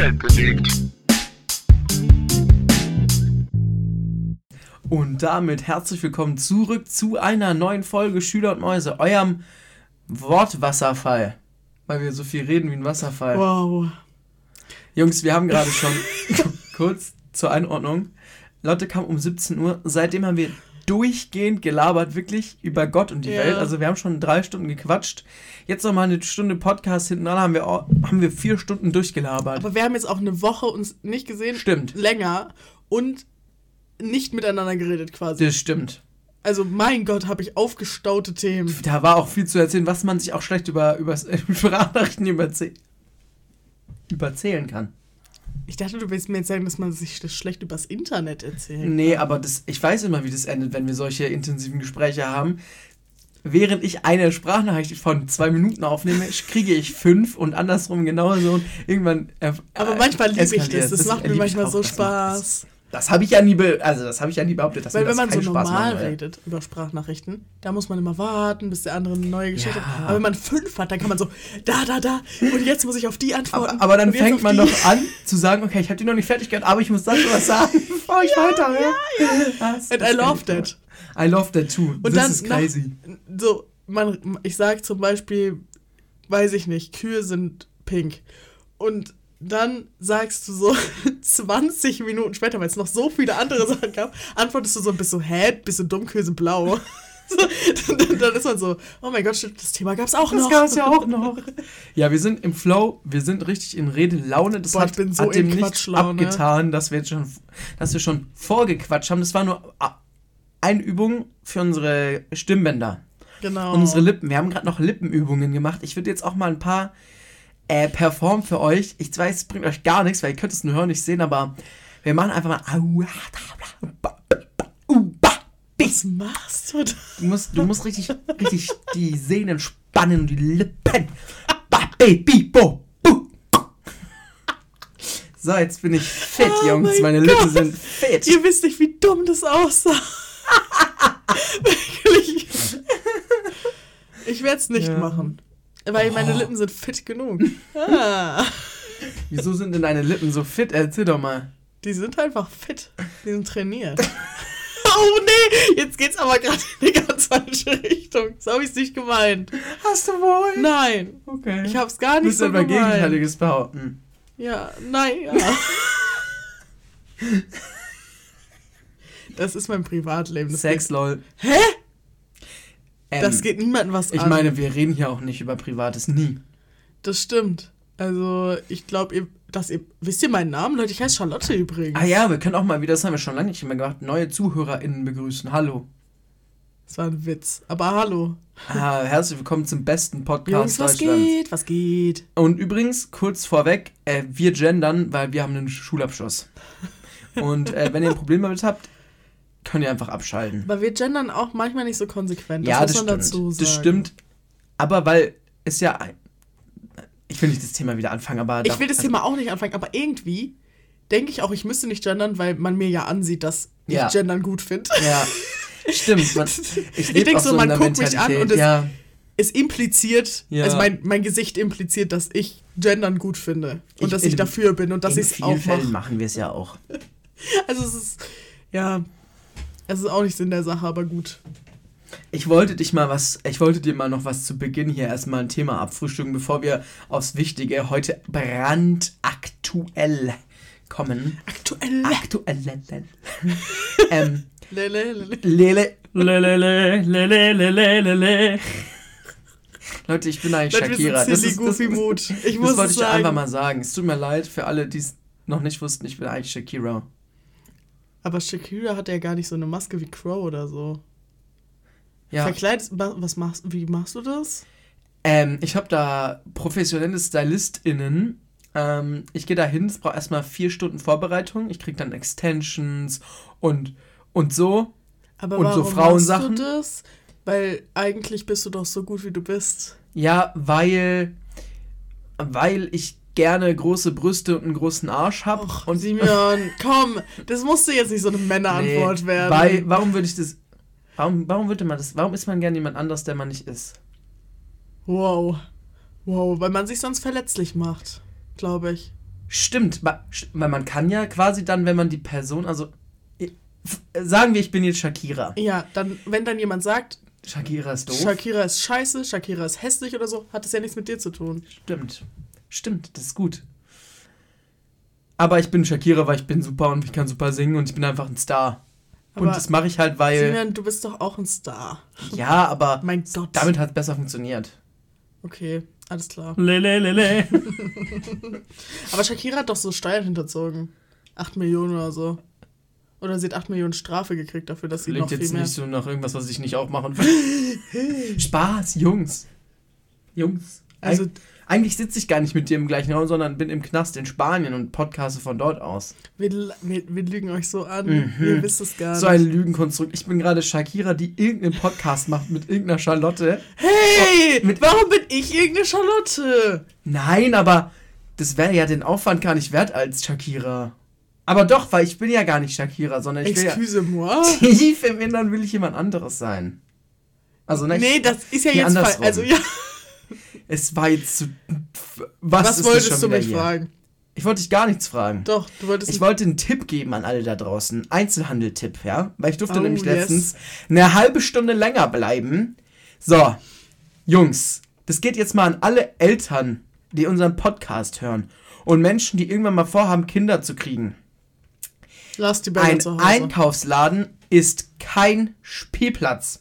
Welt bewegt. Und damit herzlich willkommen zurück zu einer neuen Folge Schüler und Mäuse, eurem Wortwasserfall. Weil wir so viel reden wie ein Wasserfall. Wow. Jungs, wir haben gerade schon kurz zur Einordnung. Lotte kam um 17 Uhr. Seitdem haben wir durchgehend gelabert, wirklich über Gott und die Ja. Welt. Also wir haben schon drei Stunden gequatscht. Jetzt noch mal eine Stunde Podcast hinten dran, haben wir, auch, haben wir vier Stunden durchgelabert. Aber wir haben jetzt auch eine Woche uns nicht gesehen. Stimmt. Länger. Und nicht miteinander geredet quasi. das stimmt. Also mein Gott, habe ich aufgestaute Themen. Da war auch viel zu erzählen, was man sich auch schlecht über übers, Sprachnachrichten überzäh überzählen kann. Ich dachte, du willst mir jetzt sagen, dass man sich das schlecht übers Internet erzählt. Nee, aber das, ich weiß immer, wie das endet, wenn wir solche intensiven Gespräche haben. Während ich eine Sprachnachricht von zwei Minuten aufnehme, kriege ich fünf und andersrum genauso. Und irgendwann. Äh, Aber manchmal liebe ich das. es. Das, macht mir manchmal so Das Spaß. Das habe ich ja nie, be also das habe ich ja nie behauptet, dass Weil mir wenn das man so keinen Spaß normal machen würde. redet über Sprachnachrichten, da muss man immer warten, bis der andere eine neue Geschichte Ja. hat. Aber wenn man fünf hat, dann kann man so, da, da, da, und jetzt muss ich auf die antworten. Aber, aber dann fängt man die. doch an zu sagen, okay, ich habe die noch nicht fertig gehört, aber ich muss das was sagen, bevor ich weiter Das- And das I love kenn ich that. auch. I love that too. Und This dann is crazy. So, man, ich sage zum Beispiel, weiß ich nicht, Kühe sind pink. Und dann sagst du so 20 Minuten später, weil es noch so viele andere Sachen gab, antwortest du so, bist so, hä, bist du dumm, Kühe sind blau. So, dann, dann ist man so, oh mein Gott, stimmt, das Thema gab's auch Das noch. gab's ja auch noch. Ja, wir sind im Flow, wir sind richtig in Redelaune. Das Boah, hat, so hat dem nicht abgetan, dass wir jetzt schon, dass wir schon vorgequatscht haben. Das war nur eine Übung für unsere Stimmbänder. Genau. Und unsere Lippen. Wir haben gerade noch Lippenübungen gemacht. Ich würde jetzt auch mal ein paar äh, performen für euch. Ich weiß, es bringt euch gar nichts, weil ihr könnt es nur hören, nicht sehen, aber wir machen einfach mal. Was machst du da? Du musst, du musst richtig, richtig die Sehnen spannen und die Lippen. So, jetzt bin ich fit, Oh Jungs. mein Meine Lippen sind fit. Ihr wisst nicht, wie dumm das aussah. Wirklich. Ich werde es nicht Ja. machen. Weil meine Oh. Lippen sind fit genug. Ah, Wieso sind denn deine Lippen so fit? Erzähl doch mal. die sind einfach fit. Die sind trainiert. Oh nee, jetzt geht's aber gerade in eine ganz falsche Richtung. So habe ich es nicht gemeint. Hast du wohl? Nein, Okay. ich habe es gar Du nicht musst so aber gemeint. Gegenteiliges behaupten. Ja, nein, ja. Das ist mein Privatleben. Sex, lol. Hä? Ähm, Das geht niemandem was Ich an. meine, wir reden hier auch nicht über Privates, nie. Das stimmt. Also, ich glaube, ihr, dass ihr. Wisst ihr meinen Namen, Leute? Ich heiße Charlotte übrigens. Ah ja, wir können auch mal wieder, das haben wir schon lange nicht mehr gemacht, neue ZuhörerInnen begrüßen. Hallo. Das war ein Witz. Aber hallo. Ah, herzlich willkommen zum besten Podcast Jungs, was Deutschlands. geht? Was geht? Und übrigens, kurz vorweg, äh, wir gendern, weil wir haben einen Schulabschluss. Und äh, wenn ihr ein Problem damit habt, könnt ihr einfach abschalten. Aber wir gendern auch manchmal nicht so konsequent. Das ja, muss das man stimmt. Das stimmt. Aber weil es ja. Ich will nicht das Thema wieder anfangen, aber. Ich will das also, Thema auch nicht anfangen, aber irgendwie denke ich auch, ich müsste nicht gendern, weil man mir ja ansieht, dass ich Ja. gendern gut finde. Ja, stimmt. Man, ich Ich leb denk auch so, in man guckt mich an und es- ja, Es impliziert, Ja. also mein, mein Gesicht impliziert, dass ich gendern gut finde. Und Ich- dass ich in- dafür bin und dass in ich es vielen auch Fällen mache. machen wir es ja auch. Also es ist, ja, es ist auch nicht Sinn der Sache, aber gut. Ich wollte dich mal was, ich wollte dir mal noch was zu Beginn hier erstmal ein Thema abfrühstücken, bevor wir aufs Wichtige heute brandaktuell kommen. Aktuell. Aktuell. ähm, Lele, lele. lele, lele, lele, lele, lele, lele. Leute, ich bin eigentlich Shakira. Das, ist, das, goofy das, Mood. Ich das muss wollte es ich sagen. einfach mal sagen. Es tut mir leid für alle, die es noch nicht wussten, ich bin eigentlich Shakira. Aber Shakira hat ja gar nicht so eine Maske wie Crow oder so. Ja. Verkleidet, wa- was machst, wie machst du das? Ähm, ich habe da professionelle StylistInnen. Ähm, ich gehe da hin, es braucht erstmal vier Stunden Vorbereitung. Ich krieg dann Extensions und, und so. Aber Und so warum Frauensachen? machst du das? Weil eigentlich bist du doch so gut, wie du bist. Ja, weil, weil ich gerne große Brüste und einen großen Arsch habe. Und Simeon, komm, das musste jetzt nicht so eine Männerantwort Nee, werden. Weil, warum würde ich das. Warum, warum würde man das. Warum ist man gerne jemand anders, der man nicht ist? Wow. Wow, weil man sich sonst verletzlich macht, glaube ich. Stimmt, weil man kann ja quasi dann, wenn man die Person, also sagen wir, ich bin jetzt Shakira. Ja, dann, wenn dann jemand sagt, Shakira ist doof. Shakira ist scheiße, Shakira ist hässlich oder so, hat das ja nichts mit dir zu tun. Stimmt. Stimmt, das ist gut. Aber ich bin Shakira, weil ich bin super und ich kann super singen und ich bin einfach ein Star. und Aber das mache ich halt, weil. Simeon, du bist doch auch ein Star. Ja, aber Mein Gott. damit hat es besser funktioniert. Okay, alles klar. Lelelele. Aber Shakira hat doch so Steuern hinterzogen. 8 Millionen oder so. Oder sie hat 8 Millionen Strafe gekriegt dafür, dass sie noch Klingt viel jetzt mehr. nicht so nach irgendwas, was ich nicht auch machen will. Spaß, Jungs. Jungs. Also, eigentlich sitze ich gar nicht mit dir im gleichen Raum, sondern bin im Knast in Spanien und podcaste von dort aus. Wir, wir, wir lügen euch so an. Mhm. Ihr wisst es gar So nicht. ein Lügenkonstrukt. Ich bin gerade Shakira, die irgendeinen Podcast macht mit irgendeiner Charlotte. Hey! Mit- warum bin ich irgendeine Charlotte? Nein, aber das wäre ja den Aufwand gar nicht wert als Shakira. Aber doch, weil ich bin ja gar nicht Shakira, sondern ich will ja Excuse-moi. tief im Innern will ich jemand anderes sein. Also ne, Nee, das ist ja jetzt falsch. Also ja, es war jetzt. Was, was wolltest du mich hier? fragen? Ich wollte dich gar nichts fragen. Doch, du wolltest Ich wollte einen Tipp geben an alle da draußen. Einzelhandel-Tipp, ja? Weil ich durfte Oh, nämlich yes. letztens eine halbe Stunde länger bleiben. So, Jungs, das geht jetzt mal an alle Eltern, die unseren Podcast hören. Und Menschen, die irgendwann mal vorhaben, Kinder zu kriegen. Lass die Bälle Ein zu Hause. Einkaufsladen ist kein Spielplatz.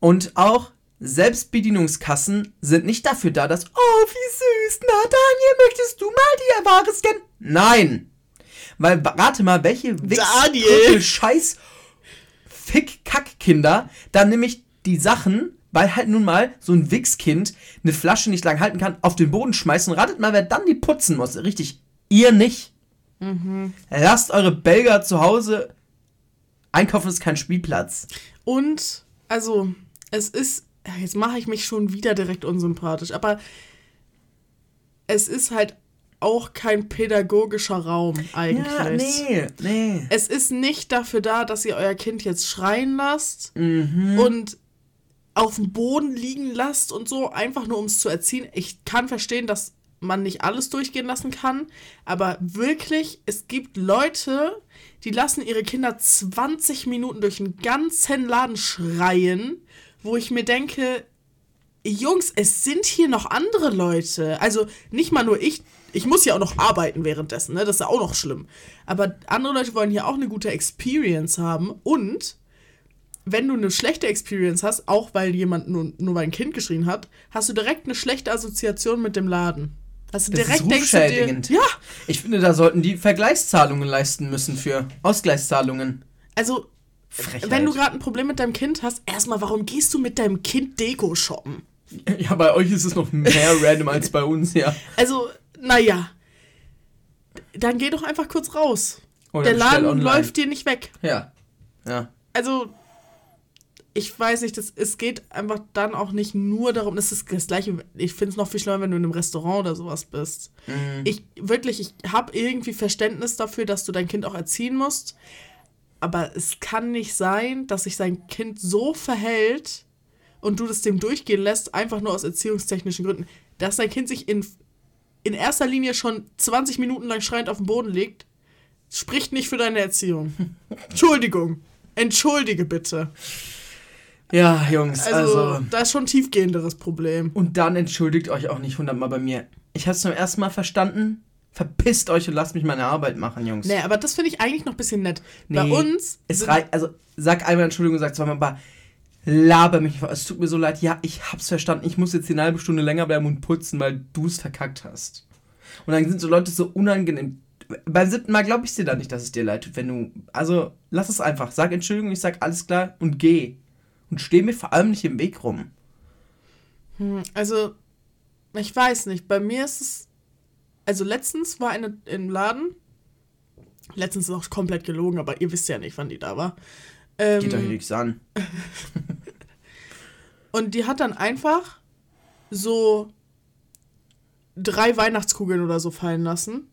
Und auch Selbstbedienungskassen sind nicht dafür da, dass, oh, wie süß, na Daniel, möchtest du mal die Ware scannen? Nein. Weil, rate mal, welche Daniel. scheiß Fick-Kack-Kinder dann nämlich die Sachen, weil halt nun mal so ein Wichskind eine Flasche nicht lang halten kann, auf den Boden schmeißen. Ratet mal, wer dann die putzen muss. Richtig, ihr nicht. Lasst eure Belger zu Hause. Einkaufen ist kein Spielplatz. Und, also, es ist, jetzt mache ich mich schon wieder direkt unsympathisch, aber es ist halt auch kein pädagogischer Raum eigentlich. Ja, nee, nee. Es ist nicht dafür da, dass ihr euer Kind jetzt schreien lasst Mhm. und auf dem Boden liegen lasst und so, einfach nur um es zu erziehen. Ich kann verstehen, dass man nicht alles durchgehen lassen kann, aber wirklich, es gibt Leute, die lassen ihre Kinder 20 Minuten durch den ganzen Laden schreien, wo ich mir denke, Jungs, es sind hier noch andere Leute. Also nicht mal nur ich. Ich muss ja auch noch arbeiten währenddessen, ne? Das ist ja auch noch schlimm. Aber andere Leute wollen hier auch eine gute Experience haben. Und wenn du eine schlechte Experience hast, auch weil jemand nur, nur weil ein Kind geschrien hat, hast du direkt eine schlechte Assoziation mit dem Laden. Hast du Das direkt ist denkst du dir, ja, Ich finde, da sollten die Vergleichszahlungen leisten müssen für Ausgleichszahlungen. also Frechheit. wenn du gerade ein Problem mit deinem Kind hast, erstmal, warum gehst du mit deinem Kind Deko shoppen? Ja, bei euch ist es noch mehr random als bei uns, ja. Also, naja. Dann geh doch einfach kurz raus. Oder Der Laden online. läuft dir nicht weg. Ja. Ja. Also, ich weiß nicht, das, es geht einfach dann auch nicht nur darum, das ist das gleiche, ich finde es noch viel schlimmer, wenn du in einem Restaurant oder sowas bist. Mhm. Ich, wirklich, ich habe irgendwie Verständnis dafür, dass du dein Kind auch erziehen musst, aber es kann nicht sein, dass sich dein Kind so verhält und du das dem durchgehen lässt, einfach nur aus erziehungstechnischen Gründen, dass dein Kind sich in, in erster Linie schon 20 Minuten lang schreiend auf dem Boden legt, spricht nicht für deine Erziehung. Entschuldigung. Entschuldige bitte. Ja, Jungs, Also, also. da ist schon ein tiefgehenderes Problem. Und dann entschuldigt euch auch nicht hundertmal bei mir. Ich hab's zum ersten Mal verstanden. Verpisst euch und lasst mich meine Arbeit machen, Jungs. Nee, aber das finde ich eigentlich noch ein bisschen nett. Bei Nee, uns. Es reicht, also sag einmal Entschuldigung, sag zweimal, aber laber mich nicht. Es tut mir so leid. Ja, ich hab's verstanden. Ich muss jetzt eine halbe Stunde länger bleiben und putzen, weil du es verkackt hast. Und dann sind so Leute so unangenehm. Beim siebten Mal glaube ich dir da nicht, dass es dir leid tut, wenn du. Also, lass es einfach. Sag Entschuldigung, ich sag alles klar und geh. Und steh mir vor allem nicht im Weg rum. Hm, Also, ich weiß nicht. Bei mir ist es. Also, letztens war eine im Laden. Letztens ist auch komplett gelogen, aber ihr wisst ja nicht, wann die da war. Ähm, Geht euch nichts an. Und die hat dann einfach so drei Weihnachtskugeln oder so fallen lassen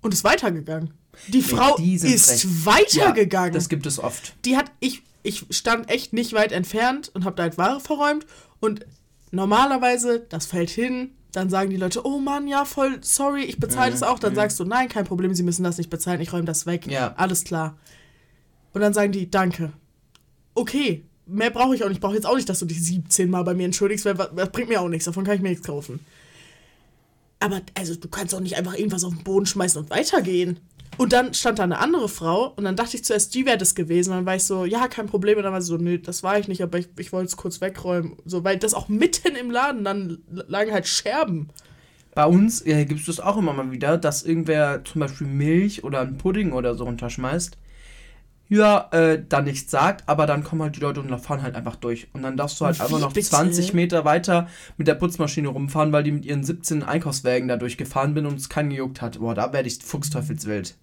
und ist weitergegangen. Die Frau die ist frech. weitergegangen. das gibt es oft. die hat ich ich stand echt nicht weit entfernt und habe da halt Ware verräumt und normalerweise das fällt hin, Dann sagen die Leute, oh Mann, ja, voll sorry, ich bezahle das auch. Dann sagst du, nein, kein Problem, sie müssen das nicht bezahlen, ich räume das weg. Ja. Alles klar. Und dann sagen die, danke. Okay, mehr brauche ich auch nicht. Ich brauche jetzt auch nicht, dass du dich 17 Mal bei mir entschuldigst, weil das bringt mir auch nichts. Davon kann ich mir nichts kaufen. Aber also, du kannst auch nicht einfach irgendwas auf den Boden schmeißen und weitergehen. Und dann stand da eine andere Frau und dann dachte ich zuerst, die wäre das gewesen. Und dann war ich so, ja, kein Problem. Und dann war sie so, nee, das war ich nicht, aber ich, ich wollte es kurz wegräumen. So, weil das auch mitten im Laden, dann lagen halt Scherben. Bei uns äh, gibt es das auch immer mal wieder, dass irgendwer zum Beispiel Milch oder einen Pudding oder so runterschmeißt. Ja, äh, dann nichts sagt, aber dann kommen halt die Leute und fahren halt einfach durch. Und dann darfst du halt Wie einfach noch bitte? 20 Meter weiter mit der Putzmaschine rumfahren, weil die mit ihren 17 Einkaufswägen da durchgefahren bin und es keinen gejuckt hat. Boah, da werde ich fuchsteufelswild.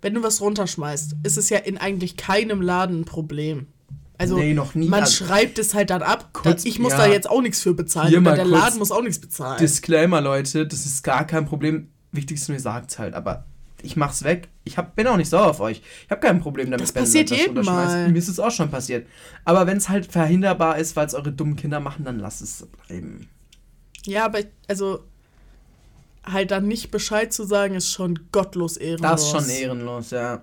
Wenn du was runterschmeißt, ist es ja in eigentlich keinem Laden ein Problem. Also, Nee, noch nie. man Also- schreibt es halt dann ab. Kurz- ich muss ja. da jetzt auch nichts für bezahlen. Hier der Laden muss auch nichts bezahlen. Disclaimer, Leute, das ist gar kein Problem. Wichtigste mir sagt's halt, aber ich mach's weg. Ich hab, bin auch nicht sauer auf euch. Ich habe kein Problem damit. Das wenn passiert ihr das jedem. Mal. Mir ist es auch schon passiert. Aber wenn es halt verhinderbar ist, weil es eure dummen Kinder machen, dann lasst es bleiben. ja, aber also halt dann nicht Bescheid zu sagen, ist schon gottlos ehrenlos. Das ist schon ehrenlos, ja.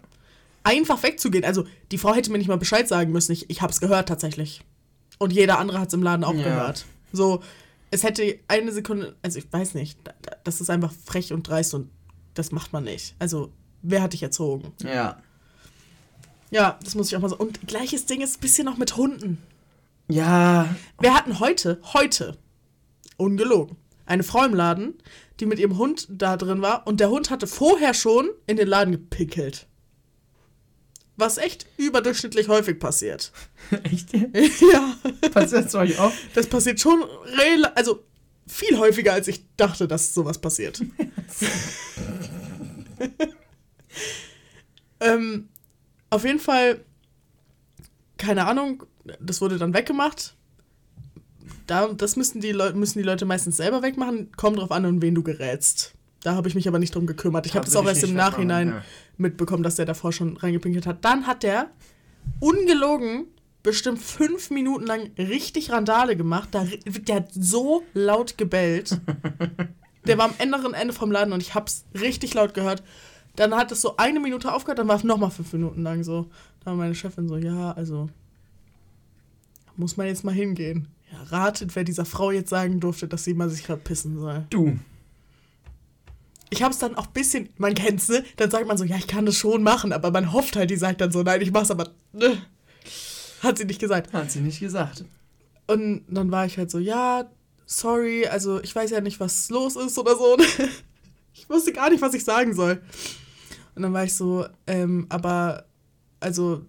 Einfach wegzugehen. Also, die Frau hätte mir nicht mal Bescheid sagen müssen. Ich, ich hab's gehört tatsächlich. Und jeder andere hat's im Laden auch Ja. gehört. So, es hätte eine Sekunde, also ich weiß nicht, da- da- das ist einfach frech und dreist und das macht man nicht. Also, wer hat dich erzogen? Ja. Ja, das muss ich auch mal so. Und gleiches Ding ist ein bisschen noch mit Hunden. Ja. Wir hatten heute, heute, ungelogen, eine Frau im Laden, die mit ihrem Hund da drin war und der Hund hatte vorher schon in den Laden gepinkelt. Was echt überdurchschnittlich häufig passiert. Echt? ja, Passiert es euch oft? das passiert schon, also viel häufiger, als ich dachte, dass sowas passiert. ähm, auf jeden Fall, keine Ahnung, das wurde dann weggemacht. Da, das müssen die, Leu müssen die Leute meistens selber wegmachen. Kommt drauf an, um wen du gerätst. Da habe ich mich aber nicht drum gekümmert. Ich habe das auch erst im Nachhinein ja. mitbekommen, dass der davor schon reingepinkelt hat. Dann hat der ungelogen bestimmt fünf Minuten lang richtig Randale gemacht. Da, der hat so laut gebellt. Der war am anderen Ende vom Laden und ich hab's richtig laut gehört. Dann hat es so eine Minute aufgehört, dann war es nochmal fünf Minuten lang so. Da war meine Chefin so, ja, also muss man jetzt mal hingehen. Ratet, wer dieser Frau jetzt sagen durfte, dass sie mal sich gerade pissen soll. Du. Ich hab's dann auch ein bisschen, man kennt's, ne? Dann sagt man so, ja, ich kann das schon machen, aber man hofft halt, die sagt dann so, nein, ich mach's aber, ne? Hat sie nicht gesagt. Hat sie nicht gesagt. Und dann war ich halt so, ja, sorry, also ich weiß ja nicht, was los ist oder so. Ich wusste gar nicht, was ich sagen soll. Und dann war ich so, ähm, aber, also,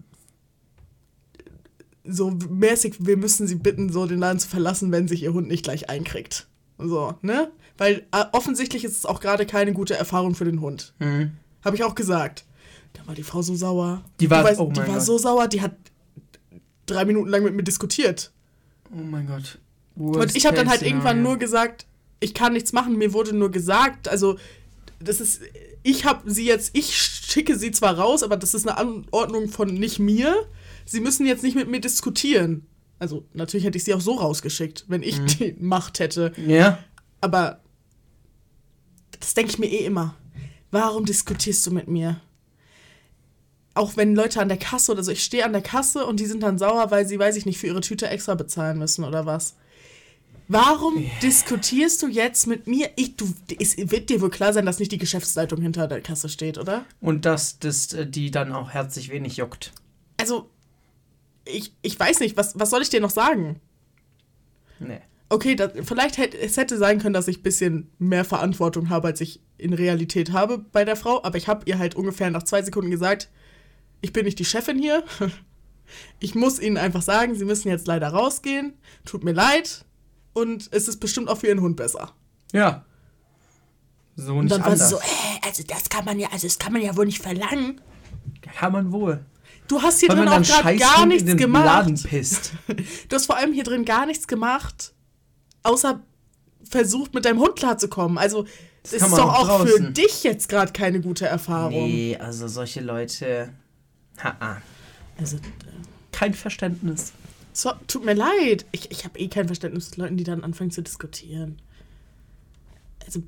so mäßig, wir müssen sie bitten, so den Laden zu verlassen, wenn sich ihr Hund nicht gleich einkriegt. So, ne? Weil äh, offensichtlich ist es auch gerade keine gute Erfahrung für den Hund. Mhm. Habe ich auch gesagt. Da war die Frau so sauer. Die war- weißt, oh die war so sauer, die hat drei Minuten lang mit mir diskutiert. Oh mein Gott. Und ich habe dann halt irgendwann nur gesagt, ich kann nichts machen, mir wurde nur gesagt, also das ist, ich habe sie jetzt, ich schicke sie zwar raus, aber das ist eine Anordnung von nicht mir. Sie müssen jetzt nicht mit mir diskutieren. Also natürlich hätte ich sie auch so rausgeschickt, wenn ich die Macht hätte. Ja. Aber das denke ich mir eh immer. Warum diskutierst du mit mir? Auch wenn Leute an der Kasse oder so, ich stehe an der Kasse und die sind dann sauer, weil sie, weiß ich nicht, für ihre Tüte extra bezahlen müssen oder was. Warum diskutierst du jetzt mit mir? Ich, du, es wird dir wohl klar sein, dass nicht die Geschäftsleitung hinter der Kasse steht, oder? Und dass das äh, die dann auch herzlich wenig juckt. Also, ich, ich weiß nicht, was, was soll ich dir noch sagen? Nee. Okay, das, vielleicht hätte es hätte sein können, dass ich ein bisschen mehr Verantwortung habe, als ich in Realität habe bei der Frau. Aber ich habe ihr halt ungefähr nach zwei Sekunden gesagt, ich bin nicht die Chefin hier. Ich muss ihnen einfach sagen, sie müssen jetzt leider rausgehen. Tut mir leid. Und es ist bestimmt auch für ihren Hund besser. Ja. So Und nicht dann war anders. sie so, äh, also das kann man ja, also das kann man ja wohl nicht verlangen. Kann man wohl. Du hast hier Weil drin auch gerade gar nichts gemacht. Du hast vor allem hier drin gar nichts gemacht, außer versucht, mit deinem Hund klarzukommen. Also, das ist kann man doch auch auch für dich jetzt gerade keine gute Erfahrung. Nee, also solche Leute. Ha Also, Kein Verständnis. so, tut mir leid. Ich, ich habe eh kein Verständnis mit Leuten, die dann anfangen zu diskutieren. also,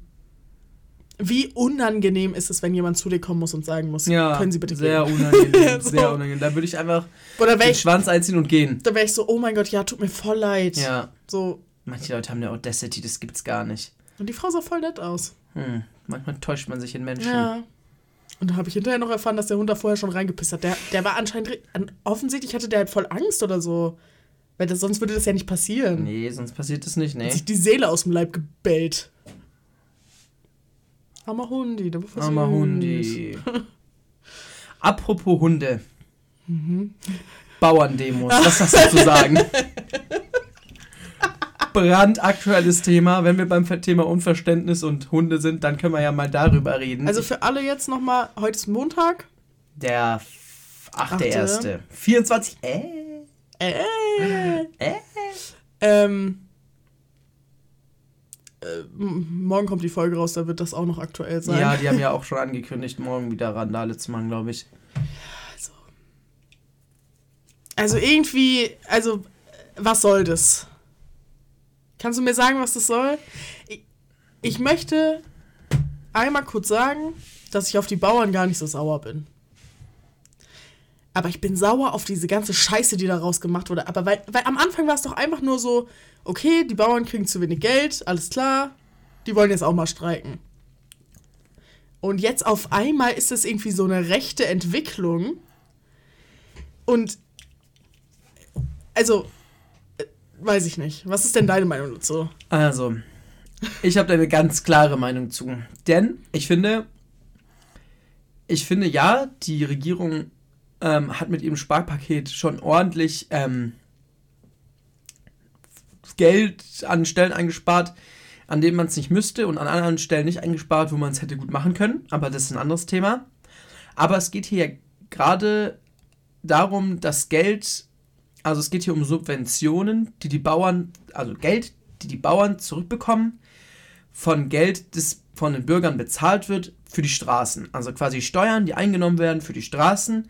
wie unangenehm ist es, wenn jemand zu dir kommen muss und sagen muss, Ja, können Sie bitte sehr gehen? unangenehm, So. sehr unangenehm. Da würde ich einfach Oder wäre den ich, Schwanz einziehen und gehen. da wär ich so, oh mein Gott, ja, tut mir voll leid. Ja, So. manche Leute haben eine Audacity, das gibt's gar nicht. Und die Frau sah voll nett aus. Hm. Manchmal täuscht man sich in Menschen. Ja. Und dann habe ich hinterher noch erfahren, dass der Hund da vorher schon reingepisst hat. Der, der war anscheinend. Offensichtlich hatte der halt voll Angst oder so. Weil das, sonst würde das ja nicht passieren. Nee, sonst passiert das nicht, Hat nee. sich die Seele aus dem Leib gebellt. Armer Hundi, war voll Armer. Hundi. Apropos Hunde. Mhm. Bauerndemos, was hast du zu sagen? Brandaktuelles Thema. Wenn wir beim Thema Unverständnis und Hunde sind, dann können wir ja mal darüber reden. Also für alle jetzt nochmal, heute ist Montag. der Achte. 8.1. 24. Äh? Äh, Äh? ähm, äh, morgen kommt die Folge raus, da wird das auch noch aktuell sein. Ja, die haben ja auch schon angekündigt, morgen wieder Randale zu machen, glaube ich. Also irgendwie, also was soll das? Kannst du mir sagen, was das soll? Ich, ich möchte einmal kurz sagen, dass ich auf die Bauern gar nicht so sauer bin. Aber ich bin sauer auf diese ganze Scheiße, die daraus gemacht wurde. Aber weil, weil am Anfang war es doch einfach nur so, okay, die Bauern kriegen zu wenig Geld, alles klar, die wollen jetzt auch mal streiken. Und jetzt auf einmal ist es irgendwie so eine rechte Entwicklung. Und also, äh, weiß ich nicht. Was ist denn deine Meinung dazu? Also, ich habe da eine ganz klare Meinung zu. Denn ich finde, ich finde ja, die Regierung ähm, hat mit ihrem Sparpaket schon ordentlich ähm, Geld an Stellen eingespart, an denen man es nicht müsste und an anderen Stellen nicht eingespart, wo man es hätte gut machen können. Aber das ist ein anderes Thema. Aber es geht hier gerade darum, dass Geld, also es geht hier um Subventionen, die die Bauern, also Geld, die die Bauern zurückbekommen von Geld, das von den Bürgern bezahlt wird für die Straßen. Also quasi Steuern, die eingenommen werden für die Straßen,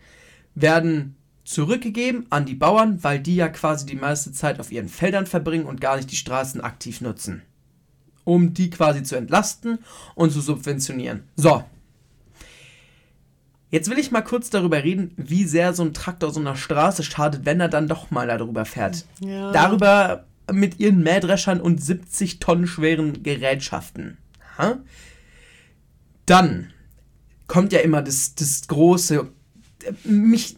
werden zurückgegeben an die Bauern, weil die ja quasi die meiste Zeit auf ihren Feldern verbringen und gar nicht die Straßen aktiv nutzen. Um die quasi zu entlasten und zu subventionieren. So. Jetzt will ich mal kurz darüber reden, wie sehr so ein Traktor so einer Straße schadet, wenn er dann doch mal darüber fährt Ja. darüber mit ihren Mähdreschern und 70 Tonnen schweren Gerätschaften. Ha? Dann kommt ja immer das, das große. Mich,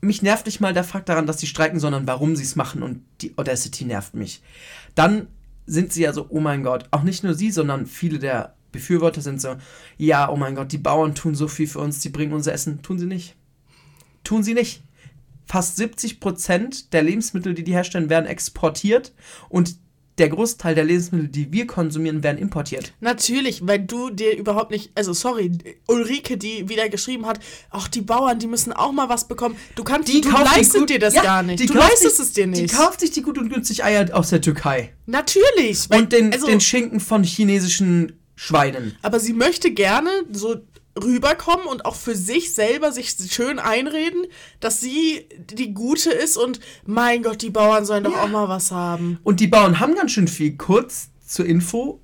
mich nervt nicht mal der Fakt daran, dass sie streiken, sondern warum sie es machen und die Audacity nervt mich. Dann sind sie ja so, oh mein Gott, auch nicht nur sie, sondern viele der Befürworter sind so, ja, oh mein Gott, die Bauern tun so viel für uns, die bringen unser Essen. Tun sie nicht. Tun sie nicht fast 70 Prozent der Lebensmittel, die die herstellen, werden exportiert und der Großteil der Lebensmittel, die wir konsumieren, werden importiert. Natürlich, weil du dir überhaupt nicht, also sorry, Ulrike, die wieder geschrieben hat, ach die Bauern, die müssen auch mal was bekommen. Du kannst, du kauft sich leistet gut- dir das Ja, gar nicht. die Du leistest sich- es dir Die nicht. kauft sich die gut und günstig Eier aus der Türkei. Natürlich. weil- Und den, also, den Schinken von chinesischen Schweinen. aber sie möchte gerne so rüberkommen und auch für sich selber sich schön einreden, dass sie die Gute ist und mein Gott, die Bauern sollen doch Ja. auch mal was haben. Und die Bauern haben ganz schön viel. Kurz zur Info.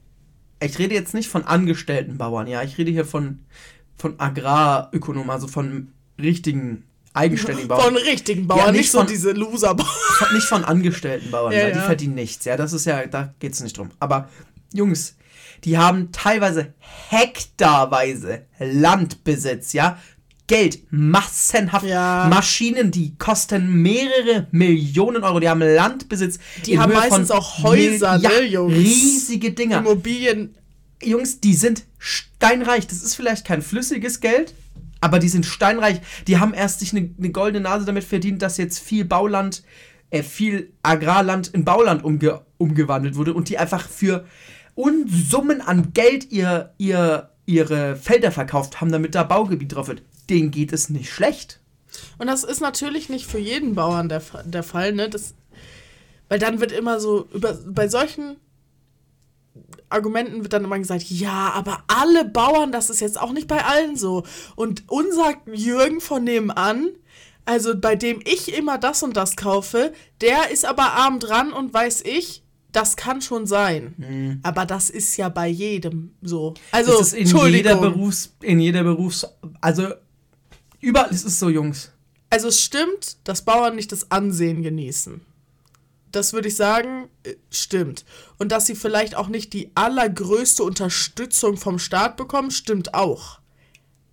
Ich rede jetzt nicht von angestellten Bauern, ja. Ich rede hier von, von Agrarökonomen, also von richtigen, eigenständigen Bauern. Von richtigen Bauern, Ja, nicht, nicht so von- diese Loser-Bauern. Nicht von angestellten Bauern, Ja, weil die ja. verdienen nichts, ja, das ist ja, da geht es nicht drum. Aber Jungs, die haben teilweise hektarweise Landbesitz, ja, Geld, massenhaft, Ja. Maschinen, die kosten mehrere Millionen Euro, die haben Landbesitz. Die haben Höhe meistens auch Häuser, Mil- ja, ne, Jungs? riesige Dinger. Immobilien. Jungs, die sind steinreich. Das ist vielleicht kein flüssiges Geld, aber die sind steinreich. Die haben erst sich eine, eine goldene Nase damit verdient, dass jetzt viel Bauland, äh, viel Agrarland in Bauland umge umgewandelt wurde und die einfach für Unsummen an Geld ihr, ihr, ihre Felder verkauft haben, damit da Baugebiet drauf wird. Denen geht es nicht schlecht. Und das ist natürlich nicht für jeden Bauern der, der Fall, ne? Das, weil dann wird immer so, über, bei solchen Argumenten wird dann immer gesagt, ja, aber alle Bauern, das ist jetzt auch nicht bei allen so. Und unser Jürgen von nebenan, also bei dem ich immer das und das kaufe, der ist aber arm dran und weiß ich, Das kann schon sein. Mhm. Aber das ist ja bei jedem so. Also, es ist in jeder Berufs, in jeder Berufs, also überall ist es so, Jungs. Also es stimmt, dass Bauern nicht das Ansehen genießen. Das würde ich sagen, äh, stimmt. Und dass sie vielleicht auch nicht die allergrößte Unterstützung vom Staat bekommen, stimmt auch.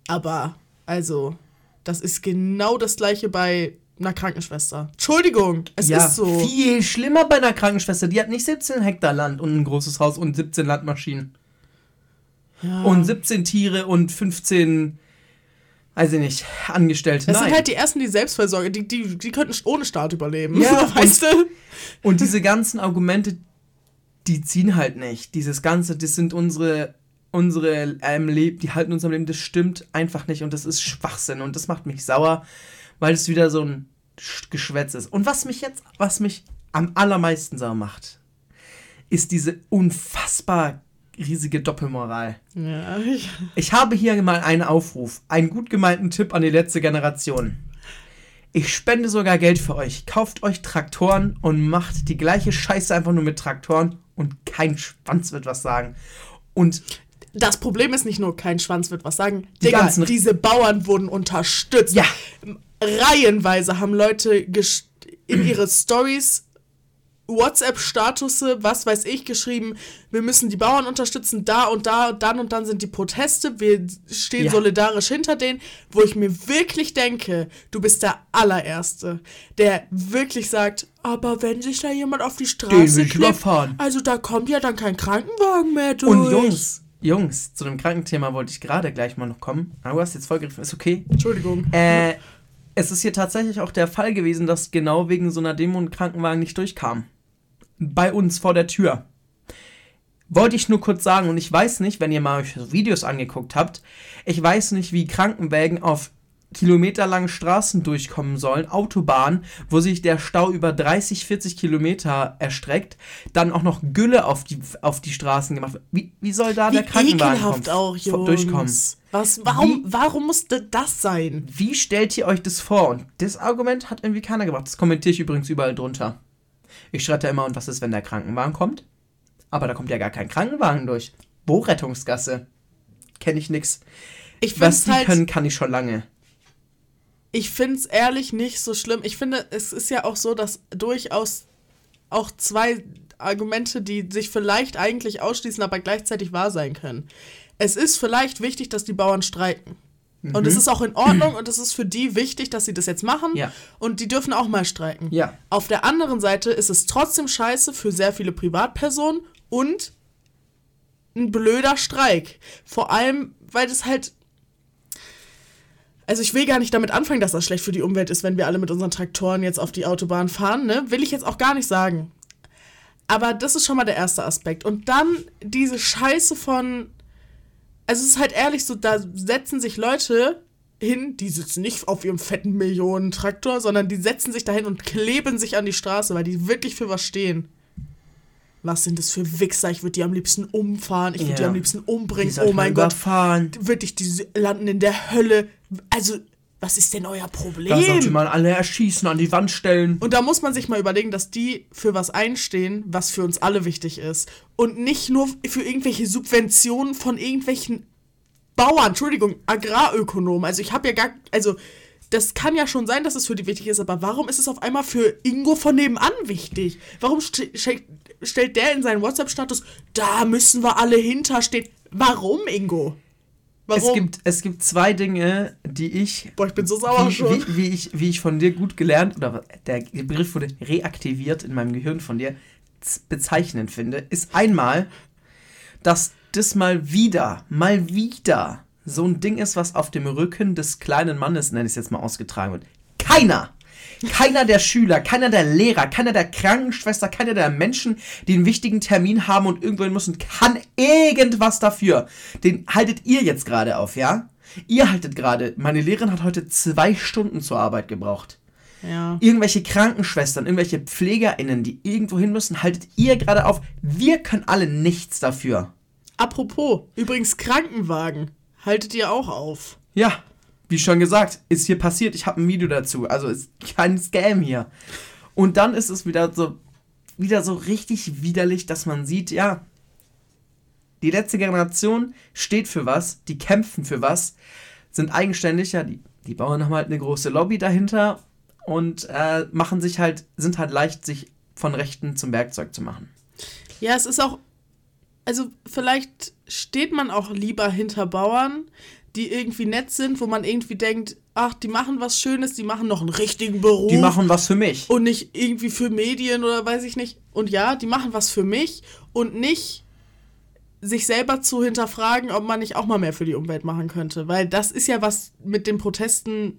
Aber, also, das ist genau das gleiche bei einer Krankenschwester. Entschuldigung, es ja, ist so. viel schlimmer bei einer Krankenschwester. Die hat nicht 17 Hektar Land und ein großes Haus und 17 Landmaschinen. Ja. Und 17 Tiere und 15, weiß ich nicht, Angestellte. das Nein. sind halt die ersten, die Selbstversorge, die, die, die könnten ohne Staat überleben. Ja, weißt du? Und diese ganzen Argumente, die ziehen halt nicht. Dieses Ganze, das sind unsere, unsere ähm, Leben, die halten uns am Leben, das stimmt einfach nicht und das ist Schwachsinn und das macht mich sauer, weil es wieder so ein Sch- Geschwätz ist. Und was mich jetzt, was mich am allermeisten sauer macht, ist diese unfassbar riesige Doppelmoral. Ja, ich, Ich habe hier mal einen Aufruf, einen gut gemeinten Tipp an die letzte Generation. Ich spende sogar Geld für euch. Kauft euch Traktoren und macht die gleiche Scheiße einfach nur mit Traktoren und kein Schwanz wird was sagen. Und Das Problem ist nicht nur, kein Schwanz wird was sagen. Die Digga, ganzen- diese Bauern wurden unterstützt. Ja. Reihenweise haben Leute in ihre Stories, WhatsApp-Statusse, was weiß ich, geschrieben, wir müssen die Bauern unterstützen, da und da und dann und dann sind die Proteste, wir stehen Ja. solidarisch hinter denen, wo ich mir wirklich denke, du bist der allererste, der wirklich sagt, aber wenn sich da jemand auf die Straße überfahren. also da kommt ja dann kein Krankenwagen mehr durch. Und Jungs, Jungs, zu dem Krankenthema wollte ich gerade gleich mal noch kommen. Aber du hast jetzt vollgegriffen, ist okay. Entschuldigung. Äh, es ist hier tatsächlich auch der Fall gewesen, dass genau wegen so einer Demo ein Krankenwagen nicht durchkam. Bei uns vor der Tür. Wollte ich nur kurz sagen, und ich weiß nicht, wenn ihr mal euch Videos angeguckt habt, ich weiß nicht, wie Krankenwägen auf kilometerlangen Straßen durchkommen sollen, Autobahnen, wo sich der Stau über 30, 40 Kilometer erstreckt, dann auch noch Gülle auf die, auf die Straßen gemacht wird. Wie, wie soll da der Wie Krankenwagen ekelhaft kommen- auch, Jungs. durchkommen? Was, warum, Wie- warum musste das sein? Wie stellt ihr euch das vor? Und das Argument hat irgendwie keiner gebracht. Das kommentiere ich übrigens überall drunter. Ich schreibe da immer, und was ist, wenn der Krankenwagen kommt? Aber da kommt ja gar kein Krankenwagen durch. Wo Rettungsgasse? Kenne ich nix. Ich Was die halt, können, kann ich schon lange. ich finde es ehrlich nicht so schlimm. Ich finde, es ist ja auch so, dass durchaus auch zwei Argumente, die sich vielleicht eigentlich ausschließen, aber gleichzeitig wahr sein können. Es ist vielleicht wichtig, dass die Bauern streiken. Und es ist auch in Ordnung und es ist für die wichtig, dass sie das jetzt machen. Mhm. Ja. Und die dürfen auch mal streiken. Ja. Auf der anderen Seite ist es trotzdem scheiße für sehr viele Privatpersonen und ein blöder Streik. Vor allem, weil das halt. Also ich will gar nicht damit anfangen, dass das schlecht für die Umwelt ist, wenn wir alle mit unseren Traktoren jetzt auf die Autobahn fahren, ne? Will ich jetzt auch gar nicht sagen. Aber das ist schon mal der erste Aspekt. Und dann diese Scheiße von. Also es ist halt ehrlich so, da setzen sich Leute hin, die sitzen nicht auf ihrem fetten Millionen-Traktor, sondern die setzen sich dahin und kleben sich an die Straße, weil die wirklich für was stehen. Was sind das für Wichser? Ich würde die am liebsten umfahren, ich würde die Ja. am liebsten Die umbringen. Oh mein man Gott, überfahren. wirklich, die landen in der Hölle. Also, was ist denn euer Da sollte Problem? man alle erschießen, an die Wand stellen. Und da muss man sich mal überlegen, dass die für was einstehen, was für uns alle wichtig ist. Und nicht nur für irgendwelche Subventionen von irgendwelchen Bauern, Entschuldigung, Agrarökonomen. Also ich habe ja gar, also das kann ja schon sein, dass es für die wichtig ist, aber warum ist es auf einmal für Ingo von nebenan wichtig? Warum st st stellt der in seinen WhatsApp-Status, da müssen wir alle hinterstehen? Warum, Ingo? Warum? Es gibt, es gibt zwei Dinge, die ich Boah, ich bin so sauer wie, schon. Wie, wie, ich, wie ich von dir gut gelernt, oder der Begriff wurde reaktiviert in meinem Gehirn von dir, bezeichnend finde, ist einmal, dass das mal wieder, mal wieder so ein Ding ist, was auf dem Rücken des kleinen Mannes, nenne ich es jetzt mal, ausgetragen wird. Keiner! Keiner der Schüler, keiner der Lehrer, keiner der Krankenschwester, keiner der Menschen, die einen wichtigen Termin haben und irgendwo hin müssen, kann irgendwas dafür. Den haltet ihr jetzt gerade auf, ja? Ihr haltet gerade, meine Lehrerin hat heute zwei Stunden zur Arbeit gebraucht. Ja. Irgendwelche Krankenschwestern, irgendwelche PflegerInnen, die irgendwo hin müssen, haltet ihr gerade auf. Wir können alle nichts dafür. Apropos, übrigens Krankenwagen. Haltet ihr auch auf? Ja, wie schon gesagt, ist hier passiert. Ich habe ein Video dazu. Also ist kein Scam hier. Und dann ist es wieder so, wieder so richtig widerlich, dass man sieht, ja, die letzte Generation steht für was, die kämpfen für was, sind eigenständig, ja, die, die Bauern haben halt eine große Lobby dahinter und äh, machen sich halt, sind halt leicht, sich von Rechten zum Werkzeug zu machen. Ja, es ist auch, also vielleicht steht man auch lieber hinter Bauern, die irgendwie nett sind, wo man irgendwie denkt, ach, die machen was Schönes, die machen noch einen richtigen Beruf. Die machen was für mich. Und nicht irgendwie für Medien oder weiß ich nicht. Und ja, die machen was für mich und nicht sich selber zu hinterfragen, ob man nicht auch mal mehr für die Umwelt machen könnte. Weil das ist ja was mit den Protesten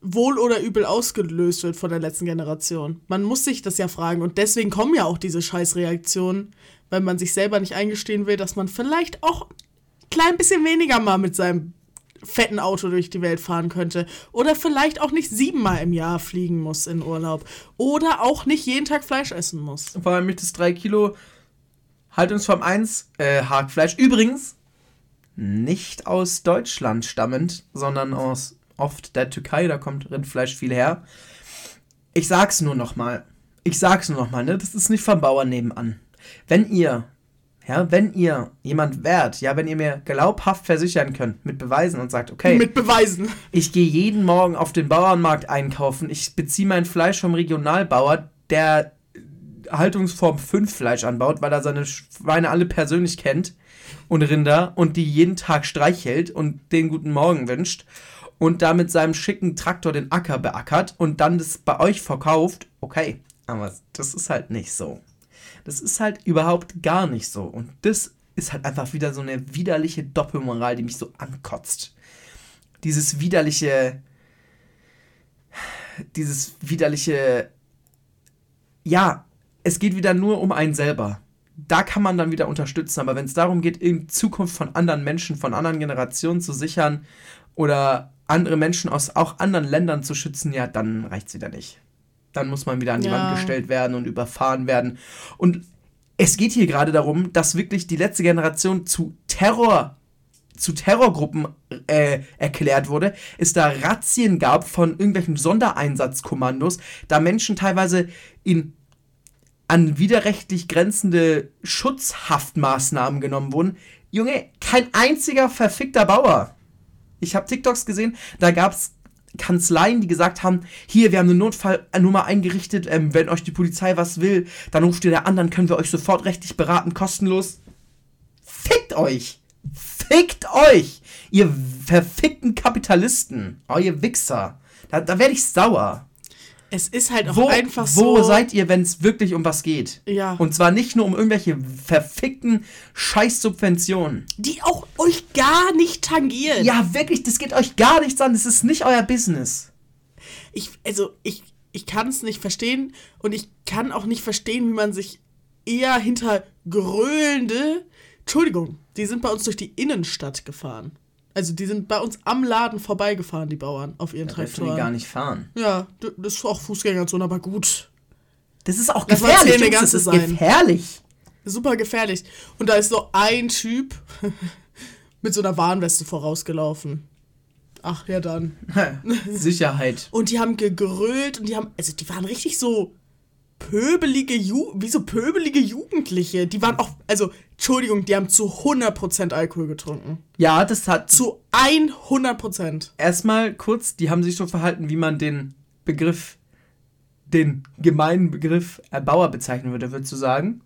wohl oder übel ausgelöst wird von der letzten Generation. Man muss sich das ja fragen und deswegen kommen ja auch diese Scheißreaktionen, weil man sich selber nicht eingestehen will, dass man vielleicht auch klein bisschen weniger mal mit seinem fetten Auto durch die Welt fahren könnte. Oder vielleicht auch nicht siebenmal im Jahr fliegen muss in Urlaub. Oder auch nicht jeden Tag Fleisch essen muss. Vor allem mit das 3 Kilo Haltungsform 1 äh, Hackfleisch. Übrigens nicht aus Deutschland stammend, sondern aus oft der Türkei, da kommt Rindfleisch viel her. Ich sag's nur nochmal. Ich sag's nur nochmal, ne? Das ist nicht vom Bauern nebenan. Wenn ihr, ja, wenn ihr jemand wärt, ja, wenn ihr mir glaubhaft versichern könnt, mit Beweisen und sagt, okay. Mit Beweisen. Ich gehe jeden Morgen auf den Bauernmarkt einkaufen, ich beziehe mein Fleisch vom Regionalbauer, der Haltungsform 5 Fleisch anbaut, weil er seine Schweine alle persönlich kennt und Rinder und die jeden Tag streichelt und den guten Morgen wünscht und da mit seinem schicken Traktor den Acker beackert und dann das bei euch verkauft, okay, aber das ist halt nicht so. Das ist halt überhaupt gar nicht so. Und das ist halt einfach wieder so eine widerliche Doppelmoral, die mich so ankotzt. Dieses widerliche, dieses widerliche, ja, es geht wieder nur um einen selber. Da kann man dann wieder unterstützen, aber wenn es darum geht, in Zukunft von anderen Menschen, von anderen Generationen zu sichern oder andere Menschen aus auch anderen Ländern zu schützen, ja, dann reicht es wieder nicht. Dann muss man wieder an die ja. Wand gestellt werden und überfahren werden. Und es geht hier gerade darum, dass wirklich die letzte Generation zu Terror zu Terrorgruppen äh, erklärt wurde, es da Razzien gab von irgendwelchen Sondereinsatzkommandos, da Menschen teilweise in an widerrechtlich grenzende Schutzhaftmaßnahmen genommen wurden. Junge, kein einziger verfickter Bauer. Ich habe TikToks gesehen, da gab es Kanzleien, die gesagt haben, hier, wir haben eine Notfallnummer eingerichtet, ähm, wenn euch die Polizei was will, dann ruft ihr der an, dann können wir euch sofort rechtlich beraten, kostenlos. Fickt euch! Fickt euch! Ihr verfickten Kapitalisten! Oh, ihr Wichser! Da, da werde ich sauer. Es ist halt auch wo, einfach so. Wo seid ihr, wenn es wirklich um was geht? Ja. Und zwar nicht nur um irgendwelche verfickten Scheißsubventionen. Die auch euch gar nicht tangieren. Ja, wirklich, das geht euch gar nichts an. Das ist nicht euer Business. Ich, also, ich, ich kann es nicht verstehen und ich kann auch nicht verstehen, wie man sich eher hinter gröhlende. Entschuldigung, die sind bei uns durch die Innenstadt gefahren. Also die sind bei uns am Laden vorbeigefahren, die Bauern, auf ihren da Traktoren. die gar nicht fahren. Ja, das ist auch Fußgängerzone, aber gut. Das ist auch gefährlich. Jungs, das ist sein. gefährlich. Super gefährlich. Und da ist so ein Typ mit so einer Warnweste vorausgelaufen. Ach ja, dann. Sicherheit. und die haben gegrölt und die haben, also die waren richtig so pöbelige Ju wie so pöbelige Jugendliche. Die waren auch, also, Entschuldigung, die haben zu 100% Alkohol getrunken. Ja, das hat. Zu 100%. Erstmal kurz, die haben sich so verhalten, wie man den Begriff, den gemeinen Begriff Erbauer bezeichnen würde, würdest du sagen?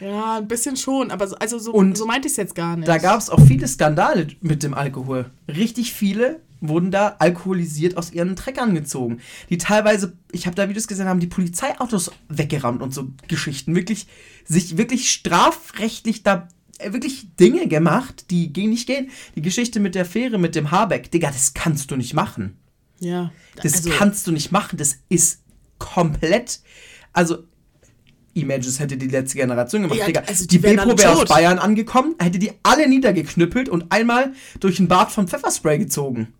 Ja, ein bisschen schon, aber so, also so, Und so meinte ich es jetzt gar nicht. Da gab es auch viele Skandale mit dem Alkohol. Richtig viele wurden da alkoholisiert aus ihren Treckern gezogen. Die teilweise, ich habe da Videos gesehen, haben die Polizeiautos weggerammt und so Geschichten. Wirklich, sich wirklich strafrechtlich da äh, wirklich Dinge gemacht, die gehen nicht gehen. Die Geschichte mit der Fähre, mit dem Habeck, Digga, das kannst du nicht machen. Ja. Das also, kannst du nicht machen. Das ist komplett. Also, Images hätte die letzte Generation gemacht. Ja, Digga, also die, die Bepro wäre aus Bayern angekommen, hätte die alle niedergeknüppelt und einmal durch den Bart von Pfefferspray gezogen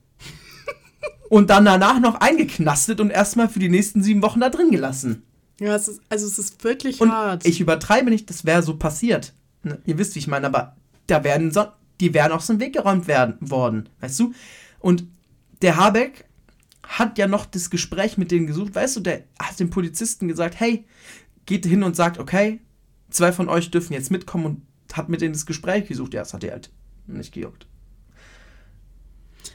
und dann danach noch eingeknastet und erstmal für die nächsten sieben Wochen da drin gelassen. Ja, es ist, also es ist wirklich und hart. Ich übertreibe nicht, das wäre so passiert. Ne? Ihr wisst, wie ich meine, aber da werden so, die wären aus dem Weg geräumt werden, worden, weißt du? Und der Habeck hat ja noch das Gespräch mit denen gesucht, weißt du, der hat dem Polizisten gesagt, hey, geht hin und sagt, okay, zwei von euch dürfen jetzt mitkommen und hat mit denen das Gespräch gesucht. Ja, das hat er halt nicht gejuckt.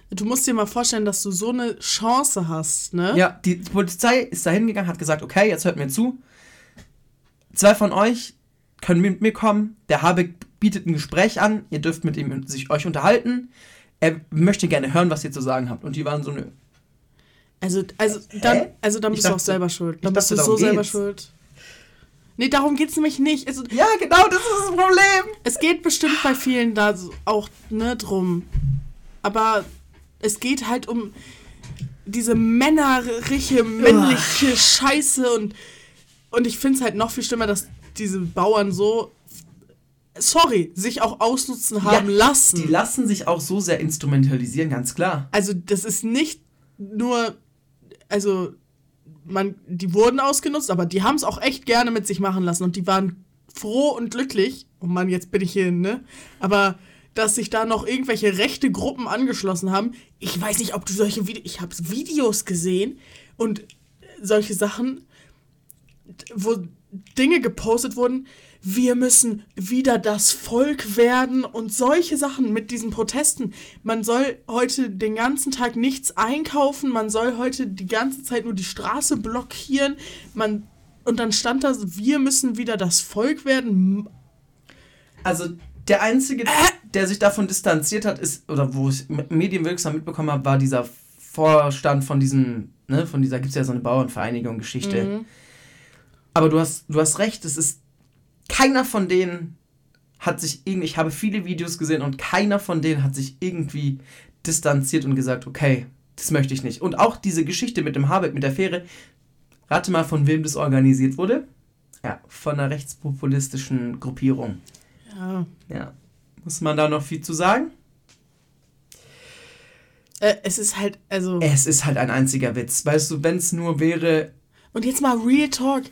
Du musst dir mal vorstellen, dass du so eine Chance hast, ne? Ja, die Polizei ist da hingegangen, hat gesagt, okay, jetzt hört mir zu. Zwei von euch können mit mir kommen. Der Habeck bietet ein Gespräch an. Ihr dürft mit ihm sich euch unterhalten. Er möchte gerne hören, was ihr zu sagen habt. Und die waren so, nö. Also, also, dann, also dann bist du auch dachte- selber schuld. Dann ich bist du dachte, so selber geht's. schuld. Nee, darum geht's nämlich nicht. Also, Ja, genau, das ist das Problem. es geht bestimmt bei vielen da auch ne, drum. Aber es geht halt um diese männerliche, männliche Scheiße und, und ich finde es halt noch viel schlimmer, dass diese Bauern so, sorry, sich auch ausnutzen haben lassen. Die lassen sich auch so sehr instrumentalisieren, ganz klar. also das ist nicht nur, also man, die wurden ausgenutzt, aber die haben es auch echt gerne mit sich machen lassen und die waren froh und glücklich. Oh Mann, jetzt bin ich hier, ne? Aber dass sich da noch irgendwelche rechte Gruppen angeschlossen haben. Ich weiß nicht, ob du solche Videos, ich habe Videos gesehen und solche Sachen, wo Dinge gepostet wurden, wir müssen wieder das Volk werden und solche Sachen mit diesen Protesten. Man soll heute den ganzen Tag nichts einkaufen, man soll heute die ganze Zeit nur die Straße blockieren. Man und dann stand da, wir müssen wieder das Volk werden. Also der einzige, der sich davon distanziert hat, ist, oder wo ich medienwirksam mitbekommen habe, war dieser Vorstand von diesem, ne, von dieser, gibt es ja so eine Bauernvereinigung Geschichte. Mhm. Aber du hast, du hast recht, es ist, keiner von denen hat sich irgendwie, ich habe viele Videos gesehen und keiner von denen hat sich irgendwie distanziert und gesagt, okay, das möchte ich nicht. Und auch diese Geschichte mit dem Habeck, mit der Fähre, rate mal, von wem das organisiert wurde? Ja, von einer rechtspopulistischen Gruppierung. Ja. Ja. Muss man da noch viel zu sagen? Äh, es ist halt, also. Es ist halt ein einziger Witz. Weißt du, wenn es nur wäre. Und jetzt mal Real Talk.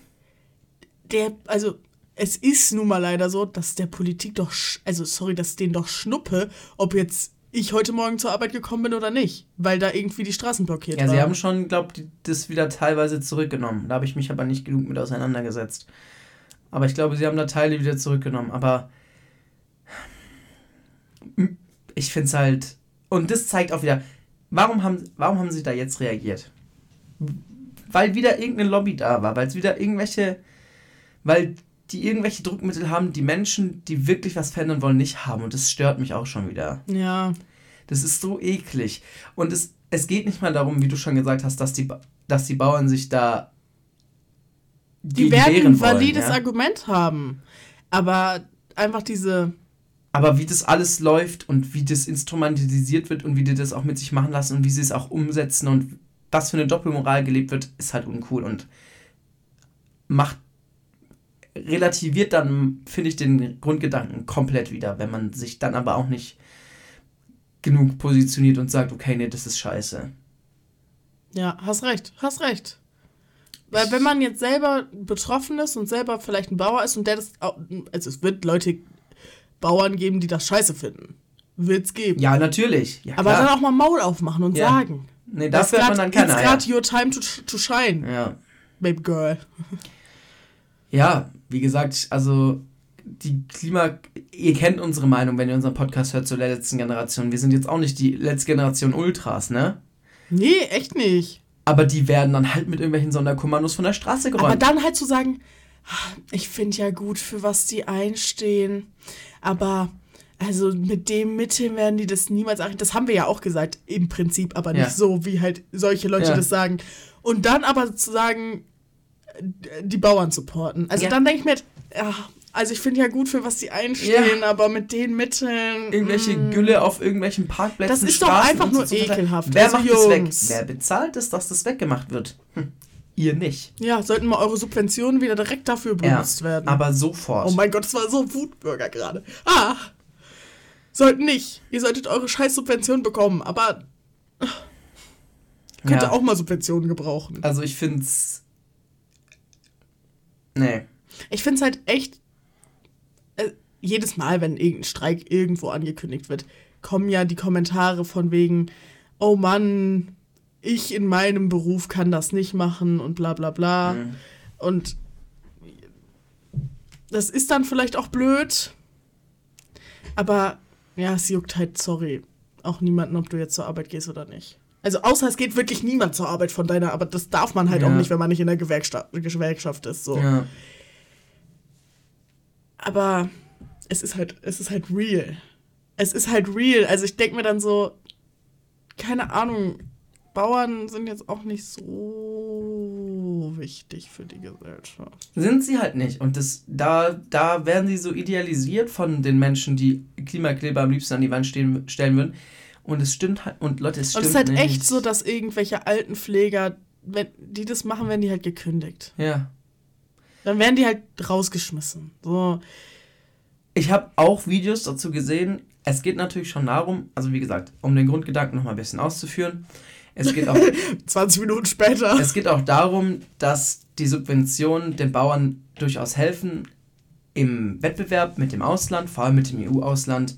Der, also, es ist nun mal leider so, dass der Politik doch, also sorry, dass denen doch schnuppe, ob jetzt ich heute Morgen zur Arbeit gekommen bin oder nicht, weil da irgendwie die Straßen blockiert Ja, waren. sie haben schon, glaube ich, das wieder teilweise zurückgenommen. Da habe ich mich aber nicht genug mit auseinandergesetzt. Aber ich glaube, sie haben da Teile wieder zurückgenommen. Aber ich finde es halt. Und das zeigt auch wieder, warum haben, warum haben sie da jetzt reagiert? Weil wieder irgendeine Lobby da war, weil es wieder irgendwelche. Weil die irgendwelche Druckmittel haben, die Menschen, die wirklich was verändern wollen, nicht haben. Und das stört mich auch schon wieder. Ja, Das ist so eklig. Und es, es geht nicht mal darum, wie du schon gesagt hast, dass die, dass die Bauern sich da. die werden ein valides ja? Argument haben. Aber einfach diese, Aber wie das alles läuft und wie das instrumentalisiert wird und wie die das auch mit sich machen lassen und wie sie es auch umsetzen und was für eine Doppelmoral gelebt wird, ist halt uncool und macht relativiert dann, finde ich, den Grundgedanken komplett wieder, wenn man sich dann aber auch nicht genug positioniert und sagt, okay, nee, das ist scheiße. ja, hast recht, hast recht. Weil wenn man jetzt selber betroffen ist und selber vielleicht ein Bauer ist und der das, auch- also es wird Leute, Bauern geben, die das scheiße finden. Wird's geben. Ja, natürlich. Ja, Aber klar. dann auch mal Maul aufmachen und Ja. sagen. Nee, dafür hat man dann keine It's grad your time to, to shine, Ja. baby girl. ja, wie gesagt, also die Klima... Ihr kennt unsere Meinung, wenn ihr unseren Podcast hört zur letzten Generation. Wir sind jetzt auch nicht die letzte Generation Ultras, ne? Nee, echt nicht. Aber die werden dann halt mit irgendwelchen Sonderkommandos von der Straße Aber geräumt. dann halt zu sagen, "Ah, ich finde ja gut, für was die einstehen, aber also mit dem Mittel werden die das niemals erreichen. Das haben wir ja auch gesagt, im Prinzip, aber nicht Ja. so, wie halt solche Leute Ja. das sagen. Und dann aber zu sagen, die Bauern supporten. Also Ja. dann denke ich mir, ja, also ich finde ja gut, für was die einstehen, aber mit den Mitteln. Irgendwelche mm. Gülle auf irgendwelchen Parkplätzen. Das ist doch Straßen einfach und nur so ekelhaft. Wer Also macht das weg? Jungs. Wer bezahlt es, dass das weggemacht wird? Hm. Ihr nicht. Ja, sollten mal eure Subventionen wieder direkt dafür Ja, benutzt werden. aber sofort. Oh mein Gott, das war so Wutbürger gerade. Ah! Sollten nicht. Ihr solltet eure scheiß Subventionen bekommen, aber könnt ihr Ja. auch mal Subventionen gebrauchen. Also ich find's. Nee. Ich finde es halt echt. Äh, jedes Mal, wenn irgendein Streik irgendwo angekündigt wird, kommen ja die Kommentare von wegen, oh Mann, ich in meinem Beruf kann das nicht machen und bla bla bla. Mhm. Und das ist dann vielleicht auch blöd. Aber ja, es juckt halt, sorry, auch niemanden, ob du jetzt zur Arbeit gehst oder nicht. Also außer es geht wirklich niemand zur Arbeit von deiner Arbeit. Das darf man halt Ja. auch nicht, wenn man nicht in der Gewerkschaft, Gewerkschaft ist. So. Ja. Aber es ist halt, es ist halt real. Es ist halt real. Also ich denke mir dann so, keine Ahnung, Bauern sind jetzt auch nicht so wichtig für die Gesellschaft. Sind sie halt nicht. Und das, da, da werden sie so idealisiert von den Menschen, die Klimakleber am liebsten an die Wand stehen, stellen würden. Und es stimmt halt, und Leute, es Und stimmt es ist halt nicht. echt so, dass irgendwelche Altenpfleger, wenn die das machen, werden die halt gekündigt. Ja. Dann werden die halt rausgeschmissen. So. Ich habe auch Videos dazu gesehen. Es geht natürlich schon darum, also wie gesagt, um den Grundgedanken nochmal ein bisschen auszuführen. Es geht auch 20 Minuten später. Es geht auch darum, dass die Subventionen den Bauern durchaus helfen, im Wettbewerb mit dem Ausland, vor allem mit dem EU-Ausland,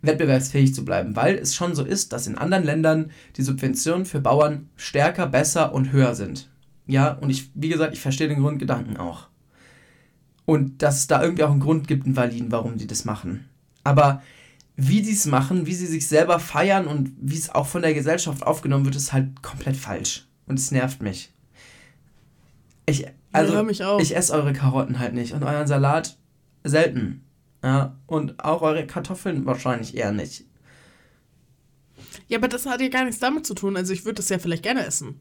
wettbewerbsfähig zu bleiben, weil es schon so ist, dass in anderen Ländern die Subventionen für Bauern stärker, besser und höher sind. Ja, und ich, wie gesagt, ich verstehe den Grundgedanken auch. Und dass es da irgendwie auch einen Grund gibt, einen validen, warum die das machen. Aber wie die es machen, wie sie sich selber feiern und wie es auch von der Gesellschaft aufgenommen wird, ist halt komplett falsch. Und es nervt mich. Ich, also, ja, mich ich esse eure Karotten halt nicht und euren Salat selten. Ja, und auch eure Kartoffeln wahrscheinlich eher nicht. ja, aber das hat ja gar nichts damit zu tun. Also ich würde das ja vielleicht gerne essen.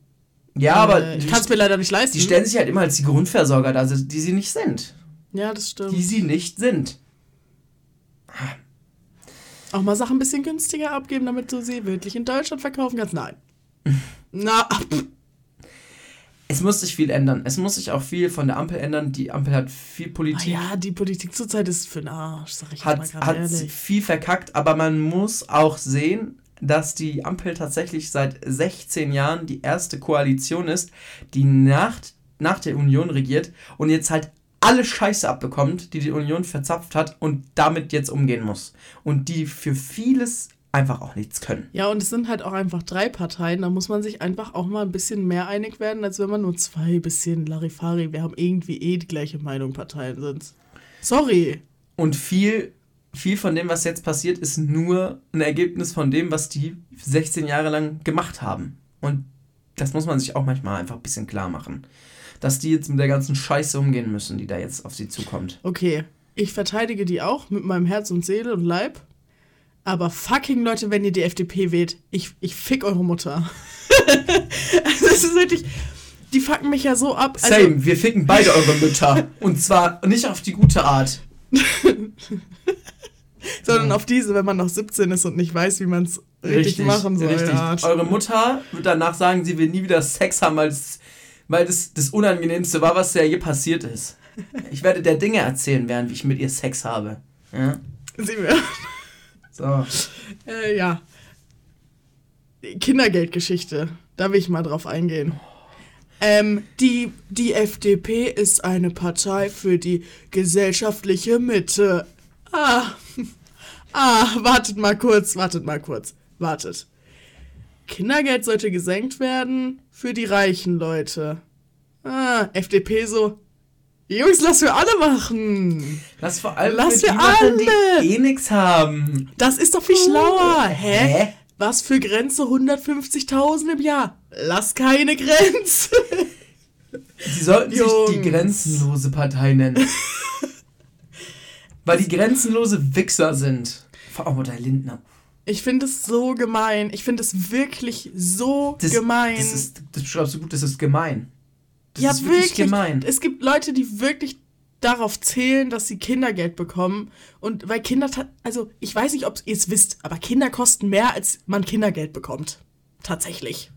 Ja, aber Äh, ich kann es mir leider nicht leisten. die stellen sich halt immer als die Grundversorger da, die sie nicht sind. ja, das stimmt. Die sie nicht sind. Auch mal Sachen ein bisschen günstiger abgeben, damit du sie wirklich in Deutschland verkaufen kannst. Nein. Na, pff. Es muss sich viel ändern. Es muss sich auch viel von der Ampel ändern. Die Ampel hat viel Ah Politik. ja, die Politik zurzeit ist für den Arsch, sag ich jetzt mal hat, gerade hat ehrlich. viel verkackt, aber man muss auch sehen, dass die Ampel tatsächlich seit 16 Jahren die erste Koalition ist, die nach, nach der Union regiert und jetzt halt alle Scheiße abbekommt, die die Union verzapft hat und damit jetzt umgehen muss. Und die für vieles einfach auch nichts können. Ja, und es sind halt auch einfach drei Parteien. Da muss man sich einfach auch mal ein bisschen mehr einig werden, als wenn man nur zwei bisschen Larifari. Wir haben irgendwie eh die gleiche Meinung Parteien sind. Sorry. Und viel, viel von dem, was jetzt passiert, ist nur ein Ergebnis von dem, was die 16 Jahre lang gemacht haben. Und das muss man sich auch manchmal einfach ein bisschen klar machen. Dass die jetzt mit der ganzen Scheiße umgehen müssen, die da jetzt auf sie zukommt. Okay, ich verteidige die auch mit meinem Herz und Seele und Leib. Aber fucking Leute, wenn ihr die FDP wählt, ich, ich fick eure Mutter. also das ist wirklich. Die fucken mich ja so ab. Also, Same, wir ficken beide eure Mütter. Und zwar nicht auf die gute Art. sondern auf diese, wenn man noch 17 ist und nicht weiß, wie man es richtig, machen soll. Richtig. Ja, Eure Mutter wird danach sagen, sie will nie wieder Sex haben, das, weil das das Unangenehmste war, was ja je passiert ist. Ich werde der Dinge erzählen, während ich mit ihr Sex habe. Ja? Sie mir. So. Äh, ja. Kindergeldgeschichte. Da will ich mal drauf eingehen. Ähm, die, die FDP ist eine Partei für die gesellschaftliche Mitte. Ah. Ah, wartet mal kurz, wartet mal kurz. Wartet. Kindergeld sollte gesenkt werden für die reichen Leute. Ah, FDP so. Jungs, lass wir alle machen. Lass vor allem Lass für die wir alle. die eh nix haben. Das ist doch viel schlauer. Hä? Hä? Was für Grenze 150.000 im Jahr? Lass keine Grenze. Sie sollten sich die Jungs. grenzenlose Partei nennen. Weil die grenzenlose Wichser sind. Vor allem der Lindner. Ich finde es so gemein. Ich finde es wirklich so Das, gemein. Das, ist, das beschreibst du gut, das ist gemein. Das ja, ist wirklich, gemein. Es gibt Leute, die wirklich darauf zählen, dass sie Kindergeld bekommen. Und weil Kinder, also ich weiß nicht, ob ihr es wisst, aber Kinder kosten mehr, als man Kindergeld bekommt. Tatsächlich.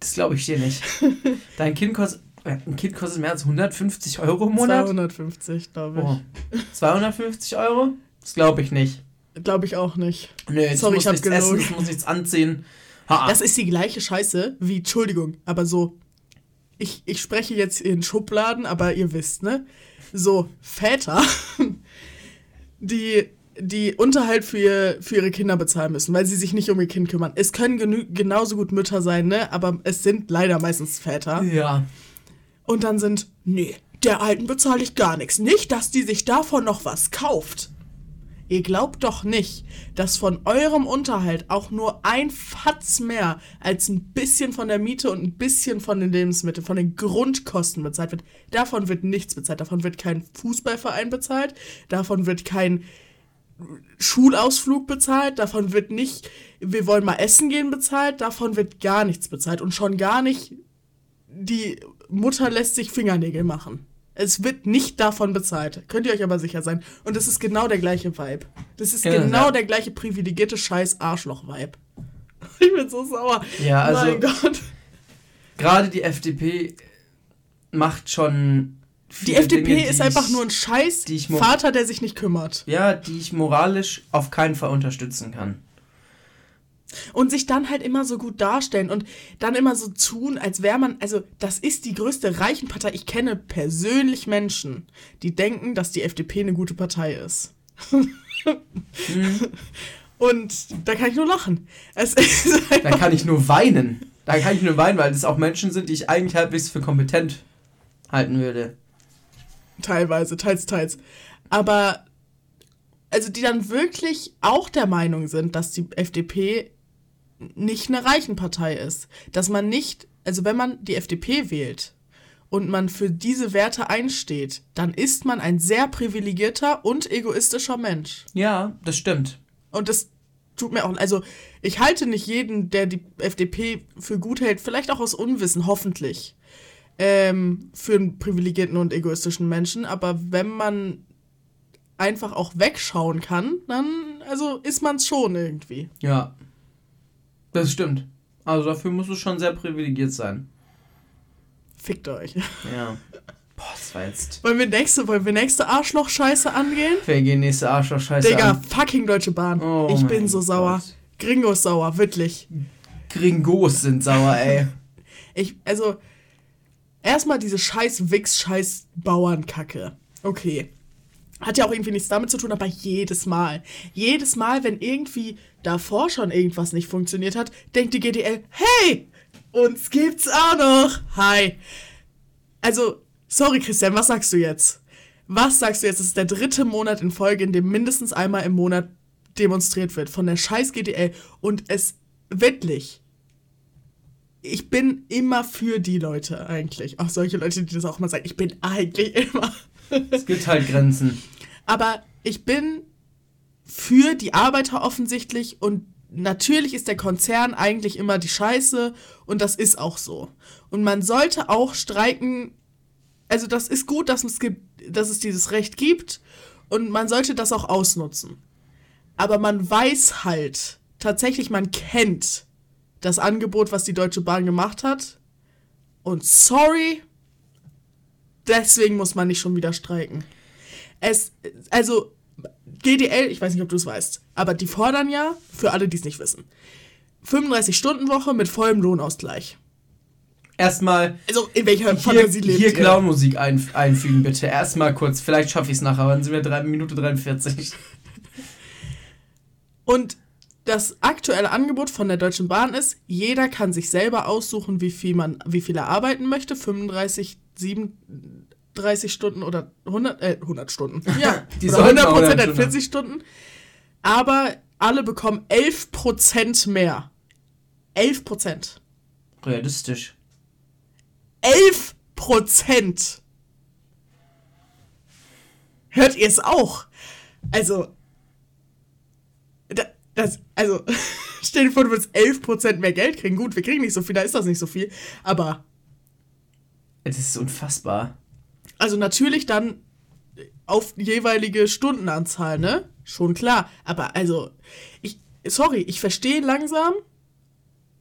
Das glaube ich dir nicht. Dein Kind kostet, ein Kind kostet mehr als 150 Euro im Monat. 250, glaube ich. Oh. 250 Euro? Das glaube ich nicht. Glaube ich auch nicht. Nee, es Sorry, muss ich hab nichts essen, gelogen. es muss nichts anziehen. Ha. Das ist die gleiche Scheiße wie, Entschuldigung, aber so, ich, ich spreche jetzt in Schubladen, aber ihr wisst, ne? So, Väter, die, die Unterhalt für, ihr, für ihre Kinder bezahlen müssen, weil sie sich nicht um ihr Kind kümmern. Es können genauso gut Mütter sein, ne? Aber es sind leider meistens Väter. ja. Und dann sind, nee, der Alten bezahle ich gar nichts. Nicht, dass die sich davon noch was kauft. Ihr glaubt doch nicht, dass von eurem Unterhalt auch nur ein Fatz mehr als ein bisschen von der Miete und ein bisschen von den Lebensmitteln, von den Grundkosten bezahlt wird. Davon wird nichts bezahlt. Davon wird kein Fußballverein bezahlt. Davon wird kein Schulausflug bezahlt. Davon wird nicht, wir wollen mal essen gehen bezahlt. Davon wird gar nichts bezahlt. Und schon gar nicht, die Mutter lässt sich Fingernägel machen. Es wird nicht davon bezahlt. Könnt ihr euch aber sicher sein. Und es ist genau der gleiche Vibe. Das ist Ja, genau ja. der gleiche privilegierte Scheiß-Arschloch-Vibe. Ich bin so sauer. Ja, also- Mein Gott. Gerade die FDP macht schon. Die FDP Dinge, die ist einfach ich- nur ein Scheiß Vater, der sich nicht kümmert. Ja, die ich moralisch auf keinen Fall unterstützen kann. Und sich dann halt immer so gut darstellen und dann immer so tun, als wäre man, also das ist die größte Reichenpartei. Ich kenne persönlich Menschen, die denken, dass die FDP eine gute Partei ist. Und da kann ich nur lachen. Es ist Da kann ich nur weinen. Da kann ich nur weinen, weil das auch Menschen sind, die ich eigentlich halbwegs für kompetent halten würde. teilweise, teils, teils. Aber, also die dann wirklich auch der Meinung sind, dass die FDP nicht eine Reichenpartei ist. Dass man nicht, also wenn man die FDP wählt und man für diese Werte einsteht, dann ist man ein sehr privilegierter und egoistischer Mensch. Ja, das stimmt. Und das tut mir auch, also ich halte nicht jeden, der die FDP für gut hält, vielleicht auch aus Unwissen, hoffentlich, ähm, für einen privilegierten und egoistischen Menschen. Aber wenn man einfach auch wegschauen kann, dann, also ist man es schon irgendwie. Ja. Das stimmt. Also dafür musst du schon sehr privilegiert sein. Fickt euch. Ja. Boah, das war jetzt. Wollen wir nächste, wollen wir nächste Arschloch-Scheiße angehen? Wir gehen nächste Arschloch-Scheiße Digga, an. fucking Deutsche Bahn. Oh ich bin so sauer. Gott. Gringo ist sauer, wirklich. Gringos sind sauer, ey. Ich, also, erstmal diese scheiß Wix, scheiß Bauernkacke. Okay. Hat ja auch irgendwie nichts damit zu tun, aber jedes Mal. Jedes Mal, wenn irgendwie davor schon irgendwas nicht funktioniert hat, denkt die GDL, hey, uns gibt's auch noch. Hi. Also, sorry Christian, was sagst du jetzt? Was sagst du jetzt? Es ist der dritte Monat in Folge, in dem mindestens einmal im Monat demonstriert wird von der scheiß GDL und es wirklich ich bin immer für die Leute eigentlich. Auch solche Leute, die das auch mal sagen. Ich bin eigentlich immer. Es gibt halt Grenzen. Aber ich bin für die Arbeiter offensichtlich und natürlich ist der Konzern eigentlich immer die Scheiße und das ist auch so. Und man sollte auch streiken. Also das ist gut, dass es gibt, dass es dieses Recht gibt und man sollte das auch ausnutzen. Aber man weiß halt, tatsächlich, man kennt das Angebot, was die Deutsche Bahn gemacht hat. Und sorry, deswegen muss man nicht schon wieder streiken. Es, also, GDL, ich weiß nicht, ob du es weißt, aber die fordern ja, für alle, die es nicht wissen, 35-Stunden-Woche mit vollem Lohnausgleich. Erstmal Also, in welcher hier, Fantasie lebt hier? Clown-Musik ein, einfügen, bitte. Erstmal kurz. Vielleicht schaffe ich es nachher, aber dann sind wir 3 Minute 43. Und das aktuelle Angebot von der Deutschen Bahn ist, jeder kann sich selber aussuchen, wie viel, man, wie viel er arbeiten möchte. 35, 37 Stunden oder 100, äh, 100 Stunden. Ja, Die oder sollten 100 auch Prozent, 100 halt 40 Stunden. Aber alle bekommen 11 Prozent mehr. 11 Prozent. Realistisch. 11 Prozent. Hört ihr es auch? Also, da, das, also, stell dir vor, du willst 11 Prozent mehr Geld kriegen. Gut, wir kriegen nicht so viel, da ist das nicht so viel. Aber, Das ist unfassbar. Also natürlich dann auf jeweilige Stundenanzahl, ne? Schon klar. Aber also, ich, sorry, ich verstehe langsam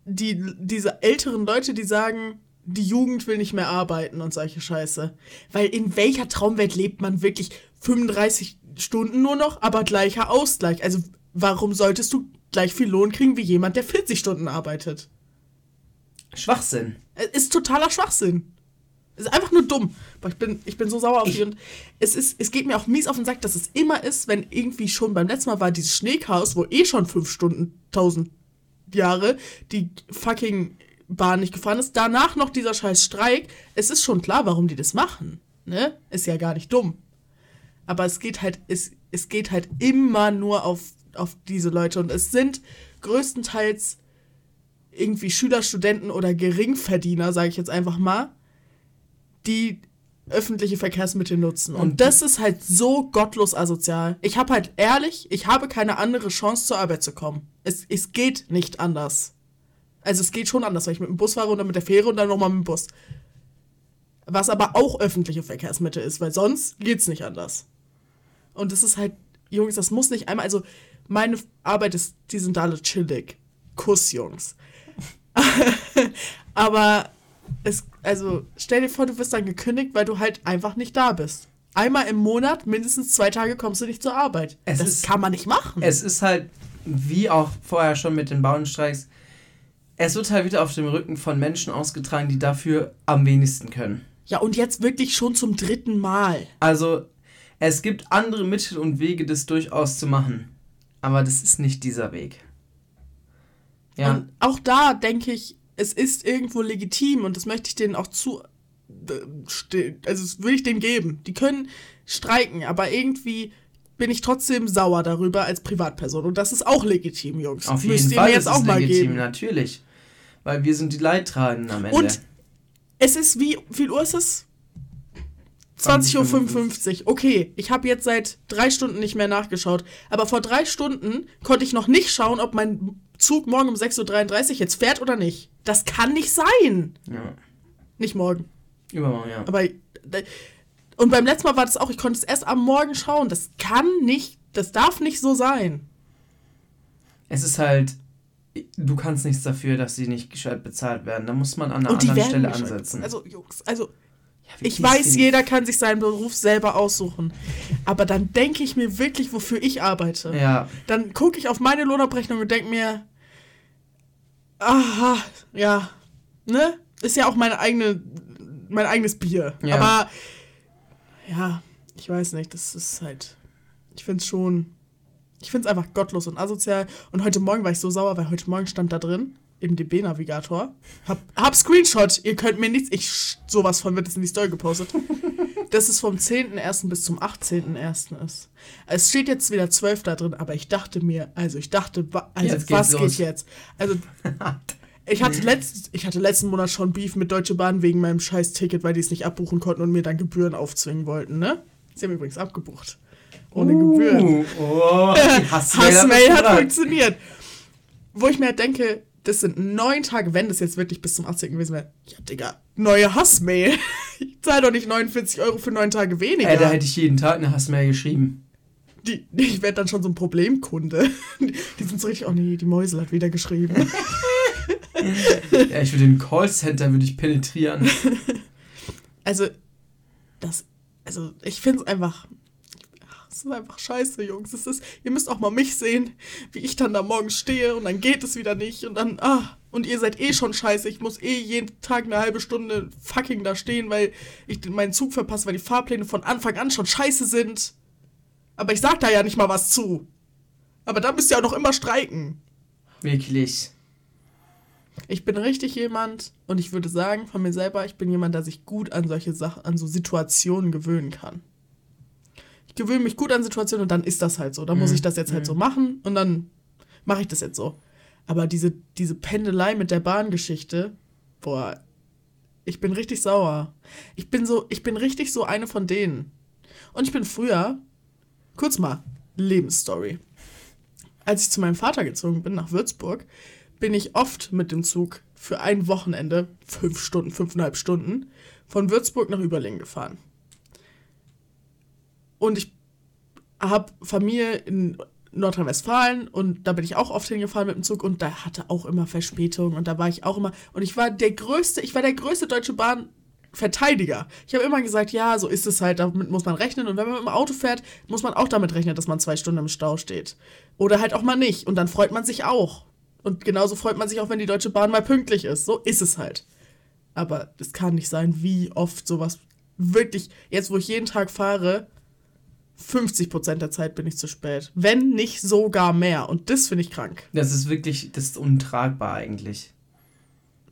die, diese älteren Leute, die sagen, die Jugend will nicht mehr arbeiten und solche Scheiße. Weil in welcher Traumwelt lebt man wirklich 35 Stunden nur noch, aber gleicher Ausgleich? Also warum solltest du gleich viel Lohn kriegen wie jemand, der 40 Stunden arbeitet? Schwachsinn. Es ist totaler Schwachsinn. Es ist einfach nur dumm. Boah, ich, bin, ich bin so sauer auf die und es, ist, es geht mir auch mies auf den Sack, dass es immer ist, wenn irgendwie schon beim letzten Mal war dieses Schneechaos, wo eh schon fünf Stunden, tausend Jahre die fucking Bahn nicht gefahren ist. Danach noch dieser scheiß Streik. Es ist schon klar, warum die das machen. ne? Ist ja gar nicht dumm. Aber es geht halt, es, es geht halt immer nur auf, auf diese Leute. Und es sind größtenteils irgendwie Schüler, Studenten oder Geringverdiener, sage ich jetzt einfach mal, die öffentliche Verkehrsmittel nutzen. Und, das ist halt so gottlos asozial. Ich habe halt ehrlich, ich habe keine andere Chance zur Arbeit zu kommen. Es, es geht nicht anders. Also es geht schon anders, weil ich mit dem Bus fahre und dann mit der Fähre und dann nochmal mit dem Bus. Was aber auch öffentliche Verkehrsmittel ist, weil sonst geht's nicht anders. Und das ist halt, Jungs, das muss nicht einmal, also meine Arbeit ist, die sind alle chillig. Kuss, Jungs. aber es, also stell dir vor, du wirst dann gekündigt, weil du halt einfach nicht da bist. Einmal im Monat, mindestens zwei Tage kommst du nicht zur Arbeit. Es das ist- kann man nicht machen. Es ist halt, wie auch vorher schon mit den Bauernstreiks, es wird halt wieder auf dem Rücken von Menschen ausgetragen, die dafür am wenigsten können. ja, und jetzt wirklich schon zum dritten Mal. Also, es gibt andere Mittel und Wege, das durchaus zu machen. Aber das ist nicht dieser Weg. Ja, Und auch da denke ich, es ist irgendwo legitim und das möchte ich denen auch zu. Also, das will ich denen geben. Die können streiken, aber irgendwie bin ich trotzdem sauer darüber als Privatperson. Und das ist auch legitim, Jungs. auf jeden Fall mir ist jetzt auch es mal legitim, geben. natürlich. Weil wir sind die Leidtragenden am Ende. Und es ist wie, wie viel Uhr ist es? 20.55 Uhr. Okay, ich habe jetzt seit drei Stunden nicht mehr nachgeschaut. Aber vor drei Stunden konnte ich noch nicht schauen, ob mein Zug morgen um 6.33 Uhr jetzt fährt oder nicht. Das kann nicht sein. ja, Nicht morgen. übermorgen, ja. Aber. Und beim letzten Mal war das auch, ich konnte es erst am Morgen schauen. Das kann nicht, das darf nicht so sein. Es ist halt, du kannst nichts dafür, dass sie nicht gescheit bezahlt werden. Da muss man an einer anderen Stelle ansetzen. Also, Jungs, also. Ja, Ich weiß, jeder kann sich seinen Beruf selber aussuchen. Aber dann denke ich mir wirklich, wofür ich arbeite. Ja, Dann gucke ich auf meine Lohnabrechnung und denke mir, aha, ja, ne? Ist ja auch meine eigene, mein eigenes Bier. Ja. Aber ja, ich weiß nicht, das ist halt, ich finde es schon, ich finde es einfach gottlos und asozial. Und heute Morgen war ich so sauer, weil heute Morgen stand da drin, im DB-Navigator, hab, hab Screenshot, ihr könnt mir nichts, ich, sowas von wird es in die Story gepostet, dass es vom 10.01. bis zum 18.01. ist. Es steht jetzt wieder 12 da drin, aber ich dachte mir, also ich dachte, also Jetzt was los. geht jetzt? Also ich hatte, letzt, ich hatte letzten Monat schon Beef mit Deutsche Bahn wegen meinem scheiß Ticket, weil die es nicht abbuchen konnten und mir dann Gebühren aufzwingen wollten, ne? Sie haben übrigens abgebucht. Ohne Gebühren. Uh, oh, die Hassmail, Hassmail hat hat funktioniert. Wo ich mir halt denke, das sind neun Tage, wenn das jetzt wirklich bis zum 18. gewesen wäre. Ja, Digga, neue Hassmail. Ich zahle doch nicht 49 Euro für neun Tage weniger. Ey, da hätte ich jeden Tag eine Hassmail geschrieben. die, ich werde dann schon so ein Problemkunde. Die sind so richtig, oh nee, die Mäusel hat wieder geschrieben. Ja, ich würde den Callcenter würde ich penetrieren. Also, das, also ich finde es einfach, es ist einfach scheiße, Jungs. Es ist, ihr müsst auch mal mich sehen, wie ich dann da morgens stehe und dann geht es wieder nicht und dann, ah, und ihr seid eh schon scheiße. Ich muss eh jeden Tag eine halbe Stunde fucking da stehen, weil ich meinen Zug verpasse, weil die Fahrpläne von Anfang an schon scheiße sind. Aber ich sag da ja nicht mal was zu. Aber da müsst ihr auch noch immer streiken. Wirklich. Ich bin richtig jemand und ich würde sagen von mir selber, ich bin jemand, der sich gut an solche Sachen, an so Situationen gewöhnen kann. Gewöhne mich gut an Situationen und dann ist das halt so. Dann muss Mhm. ich das jetzt halt so machen und dann mache ich das jetzt so. Aber diese, diese Pendelei mit der Bahngeschichte, boah, ich bin richtig sauer. Ich bin so, ich bin richtig so eine von denen. Und ich bin früher, kurz mal, Lebensstory. Als ich zu meinem Vater gezogen bin nach Würzburg, bin ich oft mit dem Zug für ein Wochenende, fünf Stunden, fünfeinhalb Stunden, von Würzburg nach Überlingen gefahren. Und ich habe Familie in Nordrhein-Westfalen und da bin ich auch oft hingefahren mit dem Zug und da hatte auch immer Verspätung und da war ich auch immer und ich war der größte, ich war der größte Deutsche Bahn Verteidiger. Ich habe immer gesagt, ja, so ist es halt, damit muss man rechnen und wenn man mit dem Auto fährt, muss man auch damit rechnen, dass man zwei Stunden im Stau steht. Oder halt auch mal nicht und dann freut man sich auch. Und genauso freut man sich auch, wenn die Deutsche Bahn mal pünktlich ist. So ist es halt. Aber es kann nicht sein, wie oft sowas wirklich, jetzt wo ich jeden Tag fahre, 50% der Zeit bin ich zu spät. Wenn nicht sogar mehr. Und das finde ich krank. Das ist wirklich, das ist untragbar eigentlich.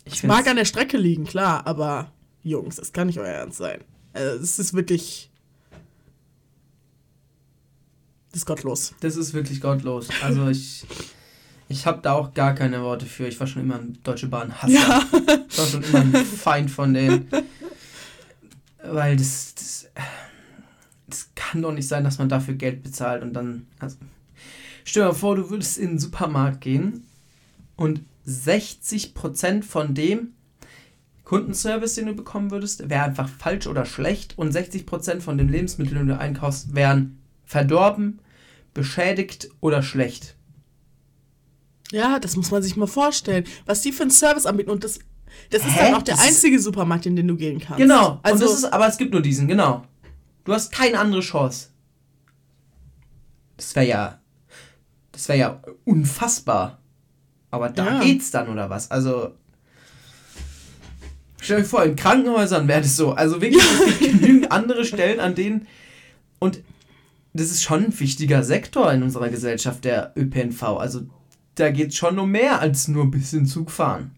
Ich Es mag an der Strecke liegen, klar, aber Jungs, es kann nicht euer Ernst sein. Äh, es ist wirklich. Das ist gottlos. Das ist wirklich gottlos. Also ich, ich habe da auch gar keine Worte für. Ich war schon immer ein Deutsche Bahn Hasser. Ja. Ich war schon immer ein Feind von denen. Weil das, das, das kann doch nicht sein, dass man dafür Geld bezahlt und dann. Also, stell dir mal vor, du würdest in den Supermarkt gehen und 60% von dem Kundenservice, den du bekommen würdest, wäre einfach falsch oder schlecht und 60% von den Lebensmitteln, die du einkaufst, wären verdorben, beschädigt oder schlecht. Ja, das muss man sich mal vorstellen. Was die für einen Service anbieten. Und das, das ist Hä? dann auch der Das einzige Supermarkt, in den du gehen kannst. Genau. Also, und das ist, aber es gibt nur diesen, genau. Du hast keine andere Chance. Das wäre ja. Das wäre ja unfassbar. Aber da Ja. geht's dann, oder was? Also. Stell dir vor, in Krankenhäusern wäre das so. Also wirklich, es gibt genügend andere Stellen, an denen. Und das ist schon ein wichtiger Sektor in unserer Gesellschaft, der ÖPNV. Also da geht's schon um mehr als nur ein bisschen Zug fahren.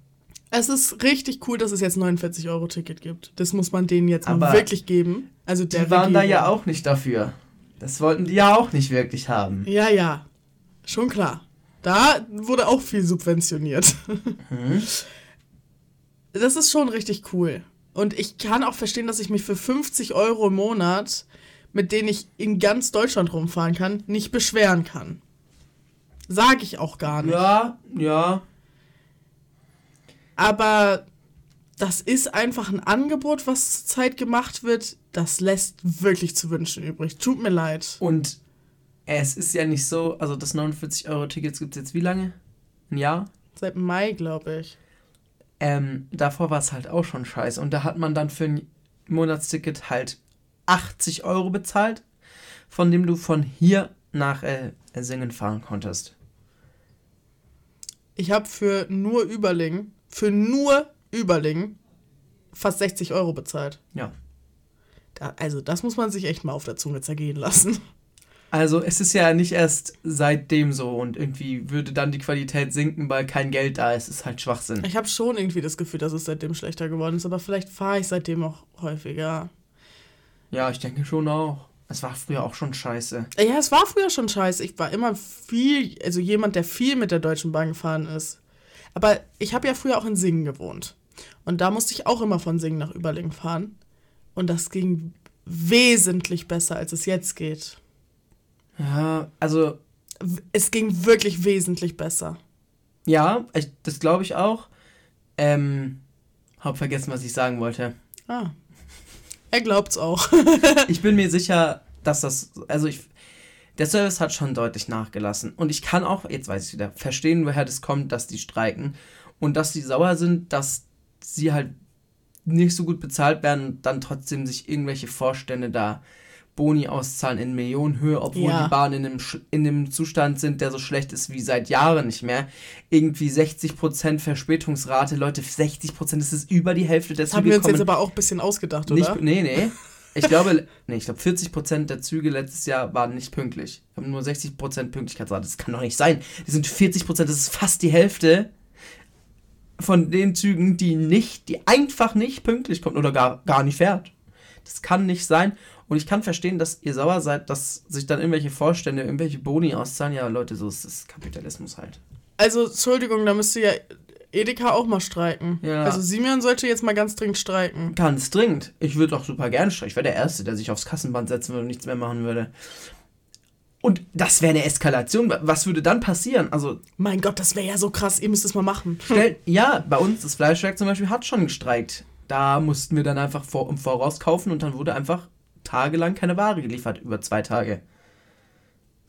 es ist richtig cool, dass es jetzt 49 Euro Ticket gibt. Das muss man denen jetzt Aber wirklich geben. Also Die waren da Regierung. ja auch nicht dafür. Das wollten die ja auch nicht wirklich haben. Ja, ja. Schon klar. Da wurde auch viel subventioniert. Mhm. Das ist schon richtig cool. Und ich kann auch verstehen, dass ich mich für 50 Euro im Monat, mit denen ich in ganz Deutschland rumfahren kann, nicht beschweren kann. Sag ich auch gar nicht. Ja, ja. Aber das ist einfach ein Angebot, was zurzeit gemacht wird. Das lässt wirklich zu wünschen übrig. Tut mir leid. Und es ist ja nicht so, also das 49-Euro-Tickets gibt es jetzt wie lange? Ein Jahr? Seit Mai, glaube ich. Ähm, davor war es halt auch schon scheiße. Und da hat man dann für ein Monatsticket halt 80 Euro bezahlt, von dem du von hier nach äh, Singen fahren konntest. Ich habe für nur Überling, für nur Überling fast 60 Euro bezahlt. Ja. Da, also das muss man sich echt mal auf der Zunge zergehen lassen. Also es ist ja nicht erst seitdem so und irgendwie würde dann die Qualität sinken, weil kein Geld da ist. Ist halt Schwachsinn. Ich habe schon irgendwie das Gefühl, dass es seitdem schlechter geworden ist, aber vielleicht fahre ich seitdem auch häufiger. Ja, ich denke schon auch. Es war früher auch schon scheiße. Ja, es war früher schon scheiße. Ich war immer viel, also jemand, der viel mit der Deutschen Bahn gefahren ist. Aber ich habe ja früher auch in Singen gewohnt. Und da musste ich auch immer von Singen nach Überlingen fahren. Und das ging wesentlich besser, als es jetzt geht. Ja, also Es ging wirklich wesentlich besser. ja, ich, das glaube ich auch. Ähm, hab vergessen, was ich sagen wollte. Ah. Er glaubt's auch. Ich bin mir sicher, dass das, also ich, der Service hat schon deutlich nachgelassen. Und ich kann auch, jetzt weiß ich wieder, verstehen, woher das kommt, dass die streiken. Und dass die sauer sind, dass sie halt nicht so gut bezahlt werden und dann trotzdem sich irgendwelche Vorstände da Boni auszahlen in Millionenhöhe, obwohl Ja. die Bahnen in einem, in einem Zustand sind, der so schlecht ist wie seit Jahren nicht mehr. Irgendwie 60% Verspätungsrate, Leute, 60%, das ist über die Hälfte der Das haben Züge wir uns jetzt aber auch ein bisschen ausgedacht, nicht, oder? nee, nee. Ich glaube, nee, ich glaube 40% der Züge letztes Jahr waren nicht pünktlich. Wir haben nur 60% Pünktlichkeitsrate. Das kann doch nicht sein. Die sind 40%, das ist fast die Hälfte von den Zügen, die nicht, die einfach nicht pünktlich kommen oder gar, gar nicht fährt. Das kann nicht sein. Und ich kann verstehen, dass ihr sauer seid, dass sich dann irgendwelche Vorstände, irgendwelche Boni auszahlen. Ja, Leute, so ist das Kapitalismus halt. Also, Entschuldigung, da müsste ja Edeka auch mal streiken. Ja. Also, Simeon sollte jetzt mal ganz dringend streiken. Ganz dringend. Ich würde auch super gern streichen. Ich wäre der Erste, der sich aufs Kassenband setzen würde und nichts mehr machen würde. Und das wäre eine Eskalation. Was würde dann passieren? Also, Mein Gott, das wäre ja so krass. Ihr müsst es mal machen. stell, ja, bei uns, das Fleischwerk zum Beispiel, hat schon gestreikt. Da mussten wir dann einfach vor, im Voraus kaufen und dann wurde einfach tagelang keine Ware geliefert, über zwei Tage.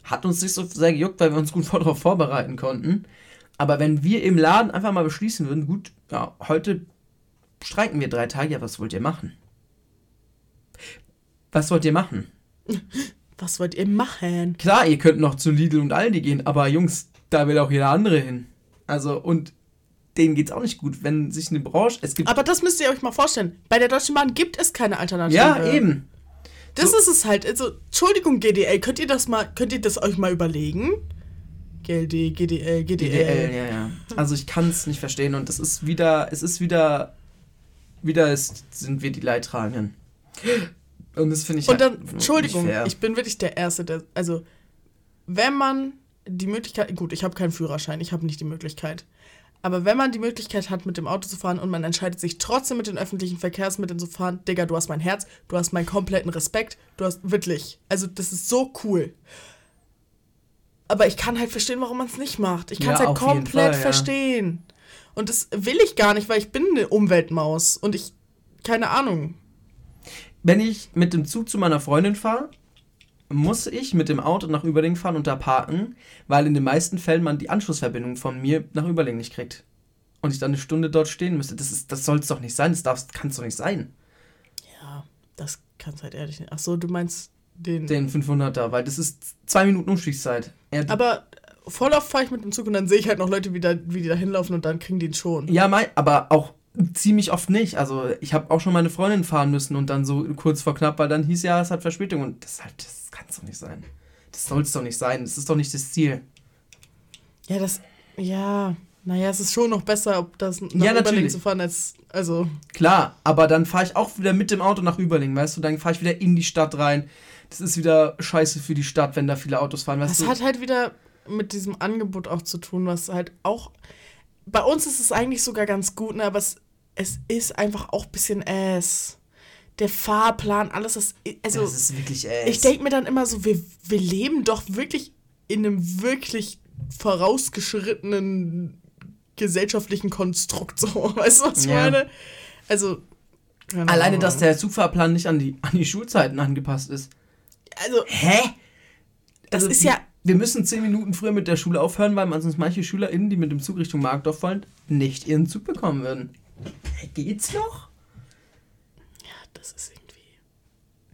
Hat uns nicht so sehr gejuckt, weil wir uns gut darauf vorbereiten konnten. Aber wenn wir im Laden einfach mal beschließen würden, gut, ja, heute streiken wir drei Tage, ja, was wollt ihr machen? Was wollt ihr machen? Was wollt ihr machen? Klar, ihr könnt noch zu Lidl und Aldi gehen, aber Jungs, da will auch jeder andere hin. Also, und denen geht's auch nicht gut, wenn sich eine Branche. Es gibt. Aber das müsst ihr euch mal vorstellen. Bei der Deutschen Bahn gibt es keine Alternative. ja, eben. Das So- ist es halt. Also, Entschuldigung, GDL, könnt ihr das mal, könnt ihr das euch mal überlegen? GLD, GDL, GDL. DDL, ja, ja. Also ich kann es nicht verstehen und es ist wieder, es ist wieder, wieder ist, sind wir die Leidtragenden. Und das finde ich Und halt dann, Entschuldigung, nicht fair. ich bin wirklich der Erste, der. Also, wenn man die Möglichkeit. Gut, ich habe keinen Führerschein, ich habe nicht die Möglichkeit. Aber wenn man die Möglichkeit hat, mit dem Auto zu fahren und man entscheidet sich trotzdem mit den öffentlichen Verkehrsmitteln zu fahren, Digga, du hast mein Herz, du hast meinen kompletten Respekt, du hast wirklich. Also, das ist so cool. Aber ich kann halt verstehen, warum man es nicht macht. Ich kann es Ja, halt komplett Fall, ja. verstehen. Und das will ich gar nicht, weil ich bin eine Umweltmaus. Und ich. Keine Ahnung. Wenn ich mit dem Zug zu meiner Freundin fahre, muss ich mit dem Auto nach Überlingen fahren und da parken, weil in den meisten Fällen man die Anschlussverbindung von mir nach Überlingen nicht kriegt. Und ich dann eine Stunde dort stehen müsste. Das, ist- das soll es doch nicht sein. Das kann es doch nicht sein. Ja, das kann es halt ehrlich nicht. Ach so, du meinst den. Den 500er, weil das ist zwei Minuten Umstiegszeit. Er, Aber voll oft fahre ich mit dem Zug und dann sehe ich halt noch Leute, wie, da, wie die da hinlaufen und dann kriegen die ihn schon. ja, mein, aber auch ziemlich oft nicht. Also ich habe auch schon meine Freundin fahren müssen und dann so kurz vor knapp, weil dann hieß ja, es hat Verspätung und das halt, das kann es doch nicht sein. Das soll es doch nicht sein. Das ist doch nicht das Ziel. Ja, das. Ja. Naja, es ist schon noch besser, ob das nach Ja, natürlich. zu fahren, als. Also. Klar, aber dann fahre ich auch wieder mit dem Auto nach Überlingen, weißt du? Dann fahre ich wieder in die Stadt rein. Das ist wieder scheiße für die Stadt, wenn da viele Autos fahren, weißt Das du? hat halt wieder mit diesem Angebot auch zu tun, was halt auch. Bei uns ist es eigentlich sogar ganz gut, ne, aber es, es ist einfach auch ein bisschen ass. Der Fahrplan, alles das. Also, das ist wirklich äh, ich denke mir dann immer so, wir, wir leben doch wirklich in einem wirklich vorausgeschrittenen gesellschaftlichen Konstrukt, so. Weißt du, was ich Ja. meine? Also. keine Alleine, dass der Zugfahrplan nicht an die, an die Schulzeiten angepasst ist. Also, Hä? das Also, ist ja. Wir müssen zehn Minuten früher mit der Schule aufhören, weil man sonst manche SchülerInnen, die mit dem Zug Richtung Markdorf wollen, nicht ihren Zug bekommen würden. Geht's noch? Das ist irgendwie.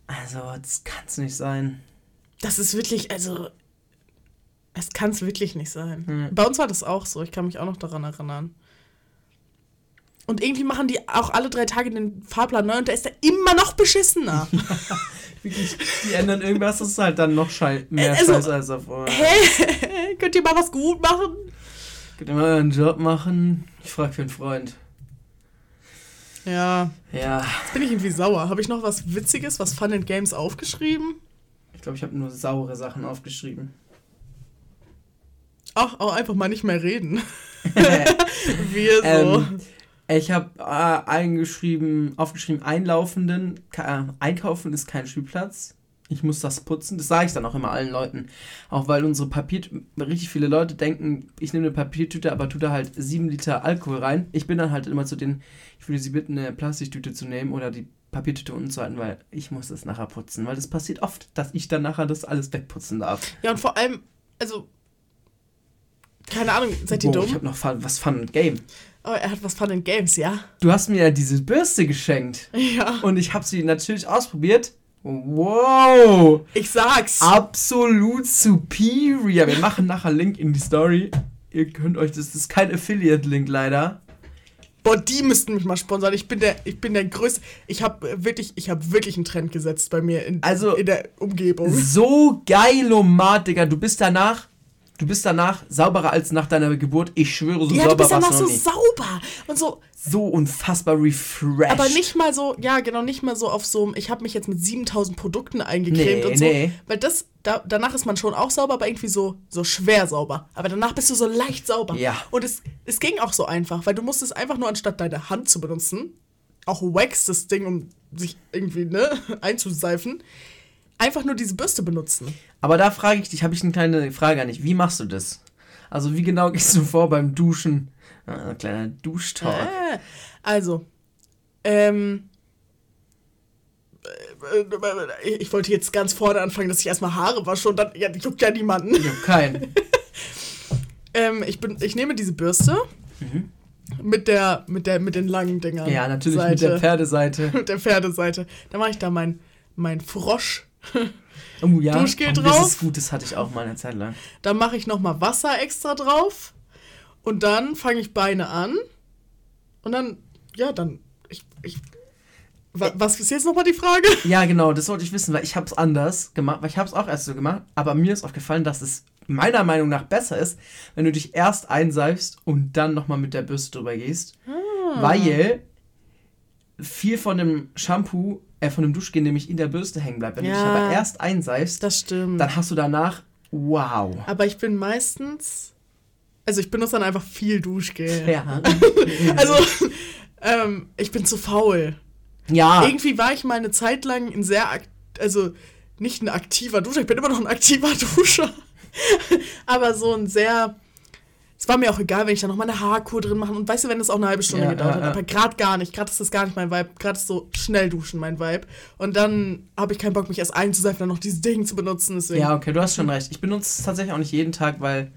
Also, das kann's nicht sein. Das ist wirklich, also. Es kann es wirklich nicht sein. Hm. Bei uns war das auch so. Ich kann mich auch noch daran erinnern. Und irgendwie machen die auch alle drei Tage den Fahrplan neu und der ist der immer noch beschissener. Wirklich, die ändern irgendwas, das ist halt dann noch schei mehr Also, Scheiße als davor. Hä? Könnt ihr mal was gut machen? Könnt ihr mal einen Job machen? Ich frag für einen Freund. Ja, Ja, jetzt bin ich irgendwie sauer. Habe ich noch was Witziges, was Fun and Games aufgeschrieben? ich glaube, ich habe nur saure Sachen aufgeschrieben. Ach, auch einfach mal nicht mehr reden. Wir so. Ähm, ich habe äh, eingeschrieben, aufgeschrieben, einlaufenden, äh, einkaufen ist kein Spielplatz. Ich muss das putzen. Das sage ich dann auch immer allen Leuten. Auch weil unsere Papier, richtig viele Leute denken, ich nehme eine Papiertüte, aber tue da halt sieben Liter Alkohol rein. Ich bin dann halt immer zu denen, ich würde sie bitten, eine Plastiktüte zu nehmen oder die Papiertüte unten zu halten, weil ich muss das nachher putzen. Weil das passiert oft, dass ich dann nachher das alles wegputzen darf. Ja, und vor allem, also. Keine Ahnung, seid ihr Boah, dumm? Ich habe noch fun, was Fun und Game. Oh, er hat was Fun and Games, ja? Du hast mir ja diese Bürste geschenkt. Ja. Und ich habe sie natürlich ausprobiert. Wow! Ich sag's. Absolut superior. Wir machen nachher Link in die Story. Ihr könnt euch, das ist kein Affiliate-Link leider. Boah, die müssten mich mal sponsern. Ich bin der, ich bin der größte. Ich habe wirklich, ich habe wirklich einen Trend gesetzt bei mir in, Also- in der Umgebung. So geilomat, Digga. Du bist danach, du bist danach sauberer als nach deiner Geburt. Ich schwöre, so ja, du sauber bist ja warst du so noch nie. sauber und so, So unfassbar refreshed. aber nicht mal so, ja, genau, nicht mal so auf so einem, ich habe mich jetzt mit 7000 Produkten eingecremt Nee, und so. nee. Weil das, da, danach ist man schon auch sauber, aber irgendwie so, so schwer sauber. Aber danach bist du so leicht sauber. Ja. Und es, es ging auch so einfach, weil du musstest einfach nur anstatt deine Hand zu benutzen, auch wax das Ding, um sich irgendwie, ne, einzuseifen, einfach nur diese Bürste benutzen. Aber da frage ich dich, habe ich eine kleine Frage an dich. Wie machst du das? Also wie genau gehst du vor beim Duschen? Ah, ein kleiner Duschtalk. Äh, also, ähm. äh, äh, Ich wollte jetzt ganz vorne anfangen, dass ich erstmal Haare wasche und dann ja, juckt ja niemanden. Ich hab keinen. Ähm, ich, bin, ich nehme diese Bürste mit, der, mit, der, mit den langen Dingern. Mhm. Ja, natürlich mit Seite. der Pferdeseite. mit der Pferdeseite. Dann mache ich da mein, mein Frosch. Oh ja, Duschgel oh, drauf. Das ist gut, das hatte ich auch mal eine Zeit lang. Dann mache ich nochmal Wasser extra drauf. Und dann fange ich Beine an. Und dann, ja, dann. Ich, ich, wa, was ist jetzt nochmal die Frage? Ja, genau, das wollte ich wissen, weil ich habe es anders gemacht, weil ich habe es auch erst so gemacht, aber mir ist aufgefallen, dass es meiner Meinung nach besser ist, wenn du dich erst einseifst und dann nochmal mit der Bürste drüber gehst, Ah. weil viel von dem Shampoo, äh, von dem Duschgel nämlich in der Bürste hängen bleibt. Wenn du dich Ja. aber erst einseifst, Das stimmt. dann hast du danach, wow. Aber ich bin meistens. Also ich benutze dann einfach viel Duschgel. Ja. Also, ähm, ich bin zu faul. ja. Irgendwie war ich mal eine Zeit lang ein sehr, also nicht ein aktiver Duscher, ich bin immer noch ein aktiver Duscher, aber so ein sehr, es war mir auch egal, wenn ich da noch mal eine Haarkur drin mache und weißt du, wenn das auch eine halbe Stunde Ja, gedauert hat, ja. aber gerade gar nicht, gerade ist das gar nicht mein Vibe, gerade ist so schnell duschen mein Vibe und dann habe ich keinen Bock, mich erst einzuseifen, dann noch dieses Ding zu benutzen, deswegen. Ja, okay, du hast schon recht. Ich benutze es tatsächlich auch nicht jeden Tag, weil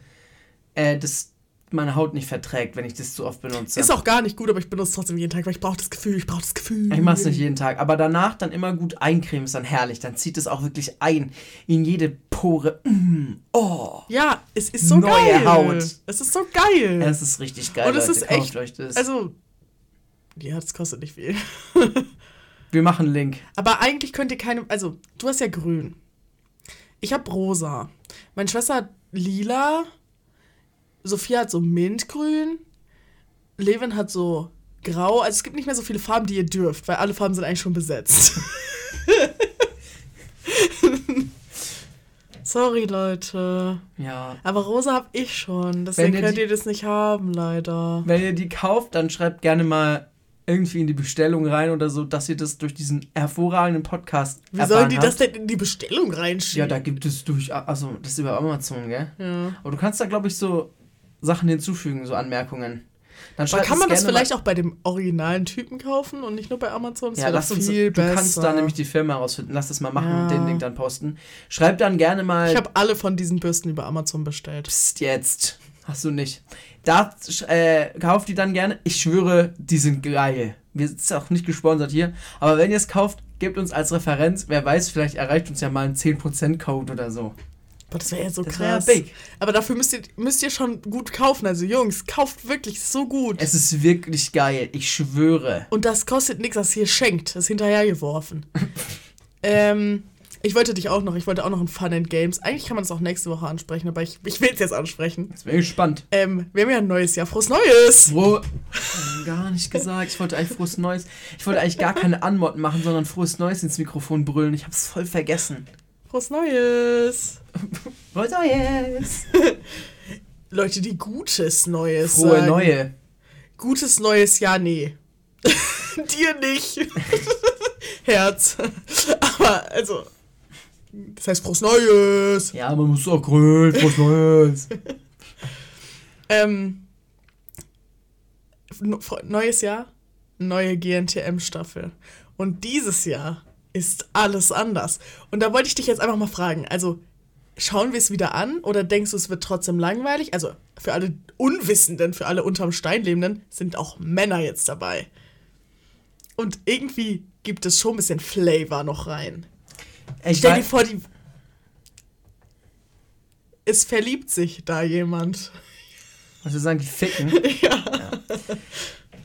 äh, das meine Haut nicht verträgt, wenn ich das zu oft benutze. Ist auch gar nicht gut, aber ich benutze es trotzdem jeden Tag, weil ich brauche das Gefühl, ich brauche das Gefühl. ich mache es nicht jeden Tag, aber danach dann immer gut eincremen ist dann herrlich. Dann zieht es auch wirklich ein in jede Pore. Mm, oh, Ja, es ist so Neue geil. Haut. Es ist so geil. es ist richtig geil. Und es Leute, ist echt- euch das. Also, ja, das kostet nicht viel. Wir machen einen Link. Aber eigentlich könnt ihr keine. Also, du hast ja grün. Ich habe rosa. Meine Schwester hat lila. Sophia hat so mintgrün. Levin hat so grau. Also, es gibt nicht mehr so viele Farben, die ihr dürft, weil alle Farben sind eigentlich schon besetzt. Sorry, Leute. Ja. Aber rosa habe ich schon. Deswegen ihr könnt die- ihr das nicht haben, leider. Wenn ihr die kauft, dann schreibt gerne mal irgendwie in die Bestellung rein oder so, dass ihr das durch diesen hervorragenden Podcast Wie sollen die habt. das denn in die Bestellung reinschieben? Ja, da gibt es durch, also das ist über Amazon, gell? Ja. Aber du kannst da, glaube ich, so Sachen hinzufügen, so Anmerkungen. Dann Aber kann man das vielleicht auch bei dem originalen Typen kaufen und nicht nur bei Amazon? Das Ja, lass uns, viel du besser. kannst da nämlich die Firma rausfinden. Lass das mal machen Ja. und den Link dann posten. Schreib dann gerne mal. Ich habe alle von diesen Bürsten über Amazon bestellt. Psst, jetzt. Hast du nicht. Da äh, kauft die dann gerne. Ich schwöre, die sind geil. Wir sind auch nicht gesponsert hier. Aber wenn ihr es kauft, gebt uns als Referenz. Wer weiß, vielleicht erreicht uns ja mal ein 10%-Code oder so. Boah, das wäre ja so Das wär krass. big. Aber dafür müsst ihr, müsst ihr schon gut kaufen. Also Jungs, kauft wirklich so gut. Es ist wirklich geil. Ich schwöre. und das kostet nichts, das hier schenkt. Das ist hinterhergeworfen. ähm, ich wollte dich auch noch, ich wollte auch noch ein Fun and Games. Eigentlich kann man das auch nächste Woche ansprechen, aber ich, ich will es jetzt ansprechen. Jetzt bin ich gespannt. Ähm, wir haben ja ein neues Jahr. Frohes Neues! Froh. Gar nicht gesagt. Ich wollte eigentlich frohes Neues. Ich wollte eigentlich gar keine Anmod machen, sondern frohes Neues ins Mikrofon brüllen. Ich hab's voll vergessen. Frohes Neues! Frohes Neues. Leute, die Gutes Neues Frohe sagen. Neue. Gutes neues Jahr, nee. Dir nicht. Herz. Aber, also. Das heißt frohes Neues. Ja, man muss auch grün. Frohes Neues. Ähm. Neues Jahr, neue GNTM-Staffel. Und dieses Jahr ist alles anders. Und da wollte ich dich jetzt einfach mal fragen. Also, schauen wir es wieder an oder denkst du, es wird trotzdem langweilig? Also, für alle Unwissenden, für alle unterm Stein lebenden, sind auch Männer jetzt dabei. Und irgendwie gibt es schon ein bisschen Flavor noch rein. Ich Stell dir vor, die. Es verliebt sich da jemand. wir sagen, die ficken. ja.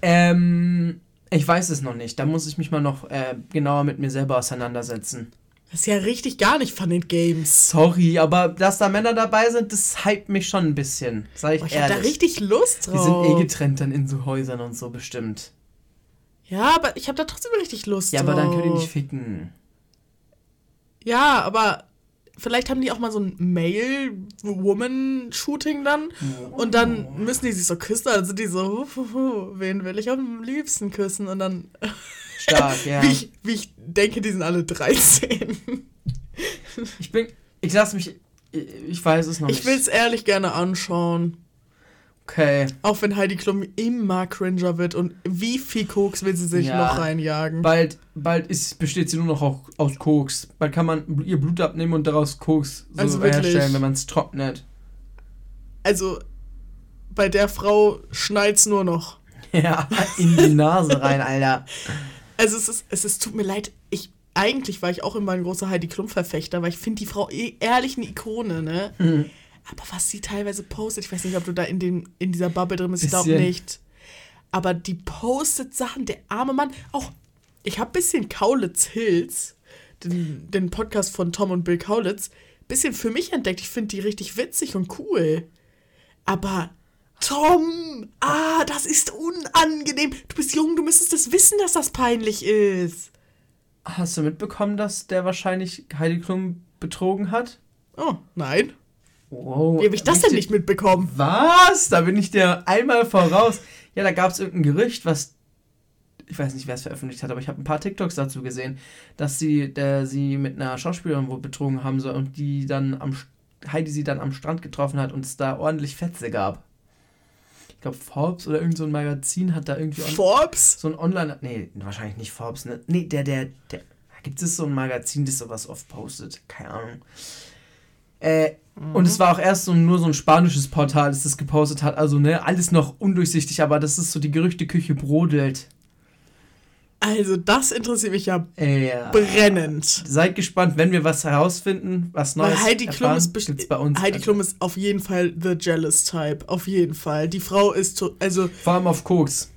Ähm, ich weiß es noch nicht. Da muss ich mich mal noch äh, genauer mit mir selber auseinandersetzen. Das ist ja richtig gar nicht von den Games. Sorry, aber dass da Männer dabei sind, das hypt mich schon ein bisschen. Sag ich Boah, ich hab ehrlich. da richtig Lust Die sind eh drauf. getrennt dann in so Häusern und so bestimmt. ja, aber ich habe da trotzdem richtig Lust Ja, drauf. aber dann könnt ihr nicht ficken. Ja, aber vielleicht haben die auch mal so ein Male-Woman-Shooting dann. Und dann müssen die sich so küssen. Dann sind die so, hu, hu, hu, wen will ich am liebsten küssen? Und dann, Stark, ja. wie, ich, wie ich denke, die sind alle 13. Ich bin. Ich lass mich. Ich weiß es noch Ich nicht. will es ehrlich gerne anschauen. Okay. Auch wenn Heidi Klum immer cringer wird. Und wie viel Koks will sie sich Ja. noch reinjagen? Bald, bald ist, besteht sie nur noch auch aus Koks. Bald kann man ihr Blut abnehmen und daraus Koks so Also herstellen, wenn man es trocknet. Also, bei der Frau schneit's nur noch. Ja, in die Nase rein, Alter. Also es ist, es ist, tut mir leid, ich, eigentlich war ich auch immer ein großer Heidi Klum-Verfechter, weil ich finde die Frau eh, ehrlich eine Ikone, ne? Mhm. Aber was sie teilweise postet, ich weiß nicht, ob du da in, dem, in dieser Bubble drin bist, ich glaube nicht. Aber die postet Sachen, der arme Mann, auch, ich habe bisschen Kaulitz Hills, den, den Podcast von Tom und Bill Kaulitz, bisschen für mich entdeckt. Ich finde die richtig witzig und cool. Aber Tom! Ah, das ist unangenehm. Du bist jung, du müsstest es wissen, dass das peinlich ist. Hast du mitbekommen, dass der wahrscheinlich Heidi Klum betrogen hat? Oh, nein. Wow. Wie habe ich das denn nicht mitbekommen? Was? Da bin ich dir einmal voraus. Ja, da gab es irgendein Gerücht, was. Ich weiß nicht, wer es veröffentlicht hat, aber ich habe ein paar TikToks dazu gesehen, dass sie der, sie mit einer Schauspielerin wohl betrogen haben soll und die dann am Heidi sie dann am Strand getroffen hat und es da ordentlich Fetze gab. Ich glaube, Forbes oder irgend so ein Magazin hat da irgendwie. Forbes? So ein Online. Nee, wahrscheinlich nicht Forbes, ne? Nee, der, der, der. Gibt es so ein Magazin, das sowas oft postet? Keine Ahnung. Äh, und es war auch erst so, nur so ein spanisches Portal, das das gepostet hat. Also, ne, alles noch undurchsichtig, aber das ist so, die Gerüchteküche brodelt. Also, das interessiert mich ja ja. brennend. Seid gespannt, wenn wir was herausfinden, was Neues Weil Heidi Klum ist bei uns. Heidi Also, Klum ist auf jeden Fall the jealous type. Auf jeden Fall. Die Frau ist also Vor allem auf Koks.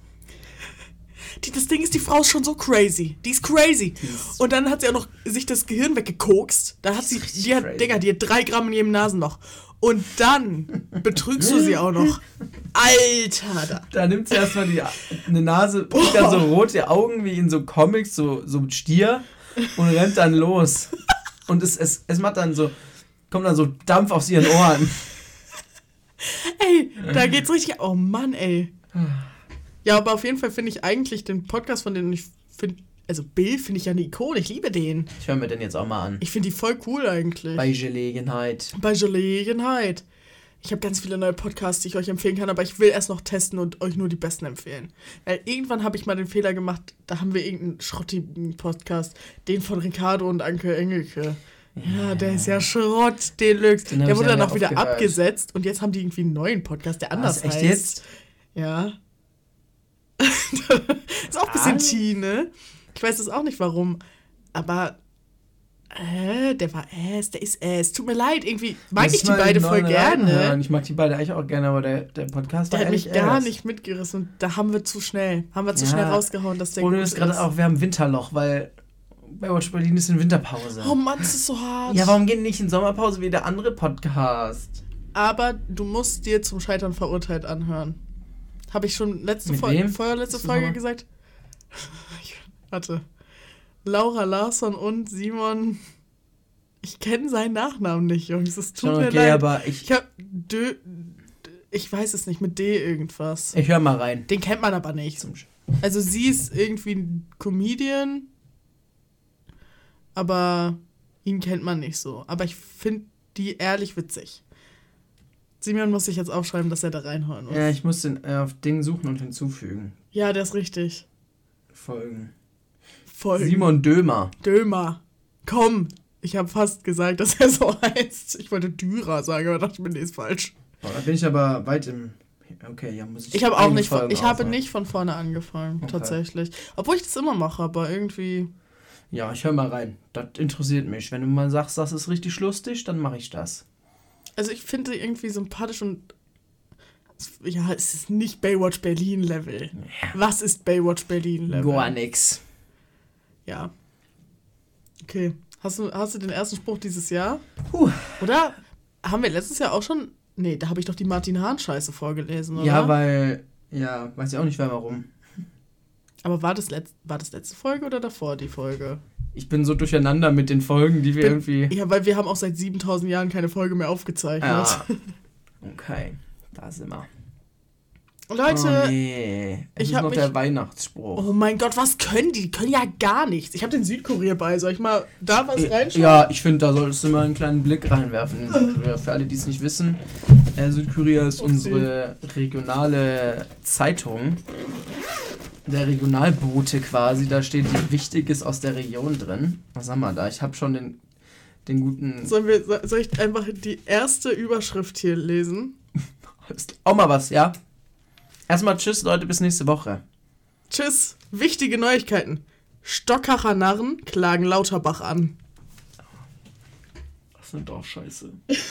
Die, das Ding ist, die Frau ist schon so crazy. Die ist crazy. ist- Und dann hat sie auch noch sich das Gehirn weggekokst. Da hat sie, die hat, crazy. Digga, die hat drei Gramm in jedem Nasenloch. Und dann betrügst du sie auch noch. Alter, da. Da nimmt sie erstmal die eine Nase, kriegt dann so rote Augen wie in so Comics, so, so ein Stier und rennt dann los. Und es, es, es macht dann so, kommt dann so Dampf aus ihren Ohren. Ey, da geht's richtig. Oh Mann, ey. Ja, aber auf jeden Fall finde ich eigentlich den Podcast, von dem ich finde, also Bill finde ich ja eine Ikone. Ich liebe den. Ich höre mir den jetzt auch mal an. Ich finde die voll cool eigentlich. Bei Gelegenheit. Bei Gelegenheit. Ich habe ganz viele neue Podcasts, die ich euch empfehlen kann, aber ich will erst noch testen und euch nur die besten empfehlen. Weil irgendwann habe ich mal den Fehler gemacht, da haben wir irgendeinen schrottigen Podcast, den von Ricardo und Anke Engelke. Ja, der ist ja Schrott Deluxe. Der wurde dann auch wieder aufgehört. abgesetzt und jetzt haben die irgendwie einen neuen Podcast, der anders Was, echt heißt. jetzt? Ja. ist auch ein bisschen? Teen, ne? Ich weiß es auch nicht warum. Aber. Äh, der war es, der ist es. Tut mir leid, irgendwie mag Muss ich die beide voll gerne. Ich mag die beide eigentlich auch gerne, aber der, der Podcast Der war hat mich gar erst. nicht mitgerissen da haben wir zu schnell, haben wir zu Ja. schnell rausgehauen, dass der gut ist gerade auch, wir haben Winterloch, weil bei Watch Berlin ist in Winterpause. Oh Mann, das ist so hart. ja, warum gehen nicht in Sommerpause wie der andere Podcast? Aber du musst dir zum Scheitern verurteilt anhören. Habe ich schon letzte Folge, vorletzte Folge gesagt? Ich- Warte. Laura Larsson und Simon. Ich kenne seinen Nachnamen nicht, Jungs. Es tut Schon mir okay, leid. aber ich, Ich hab Dö, ich weiß es nicht, mit D irgendwas. ich höre mal rein. Den kennt man aber nicht. Also sie ist irgendwie ein Comedian, aber ihn kennt man nicht so. Aber ich finde die ehrlich witzig. Simon muss sich jetzt aufschreiben, dass er da reinhauen muss. Ja, ich muss den äh, auf Ding suchen und hinzufügen. Ja, der ist richtig. Folgen. Voll. Simon Dömer. Dömer. Komm. Ich habe fast gesagt, dass er so heißt. Ich wollte Dürer sagen, aber dachte ich mir, nee, ist falsch. Boah, da bin ich aber weit im. Okay, ja, muss ich. Ich habe auch nicht von, Folgen ich habe nicht von vorne angefangen, Okay. tatsächlich. Obwohl ich das immer mache, aber irgendwie. Ja, ich höre mal rein. Das interessiert mich. Wenn du mal sagst, das ist richtig lustig, dann mache ich das. Also ich finde sie irgendwie sympathisch und ja, es ist nicht Baywatch Berlin Level. Was ist Baywatch Berlin Level? Gar nix. Ja. Okay. Hast du, hast du den ersten Spruch dieses Jahr? Puh. Oder haben wir letztes Jahr auch schon. Nee, da habe ich doch die Martin Hahn-Scheiße vorgelesen, oder? Ja, weil. Ja, weiß ich auch nicht mehr warum. Aber war das, letz, war das letzte Folge oder davor die Folge? Ich bin so durcheinander mit den Folgen, die wir Bin- irgendwie. Ja, weil wir haben auch seit 7000 Jahren keine Folge mehr aufgezeichnet. Ja. Okay, da sind wir. Leute, oh, nee. Es ich ist hab noch mich- der Weihnachtsspruch. oh mein Gott, was können die? Die können ja gar nichts. Ich habe den Südkurier bei. Soll ich mal da was reinschauen? Ja, ich finde, da solltest du mal einen kleinen Blick reinwerfen. Für- Für alle, die es nicht wissen, äh, Südkorea ist Okay. unsere regionale Zeitung. Der Regionalbote quasi. Da steht Wichtiges aus der Region drin. Was haben wir da? Ich habe schon den, den guten. Sollen wir, so- soll ich einfach die erste Überschrift hier lesen? Auch mal was, ja? Erstmal Tschüss, Leute, bis nächste Woche. Tschüss, wichtige Neuigkeiten. Stockacher Narren klagen Lauterbach an. Das sind doch scheiße.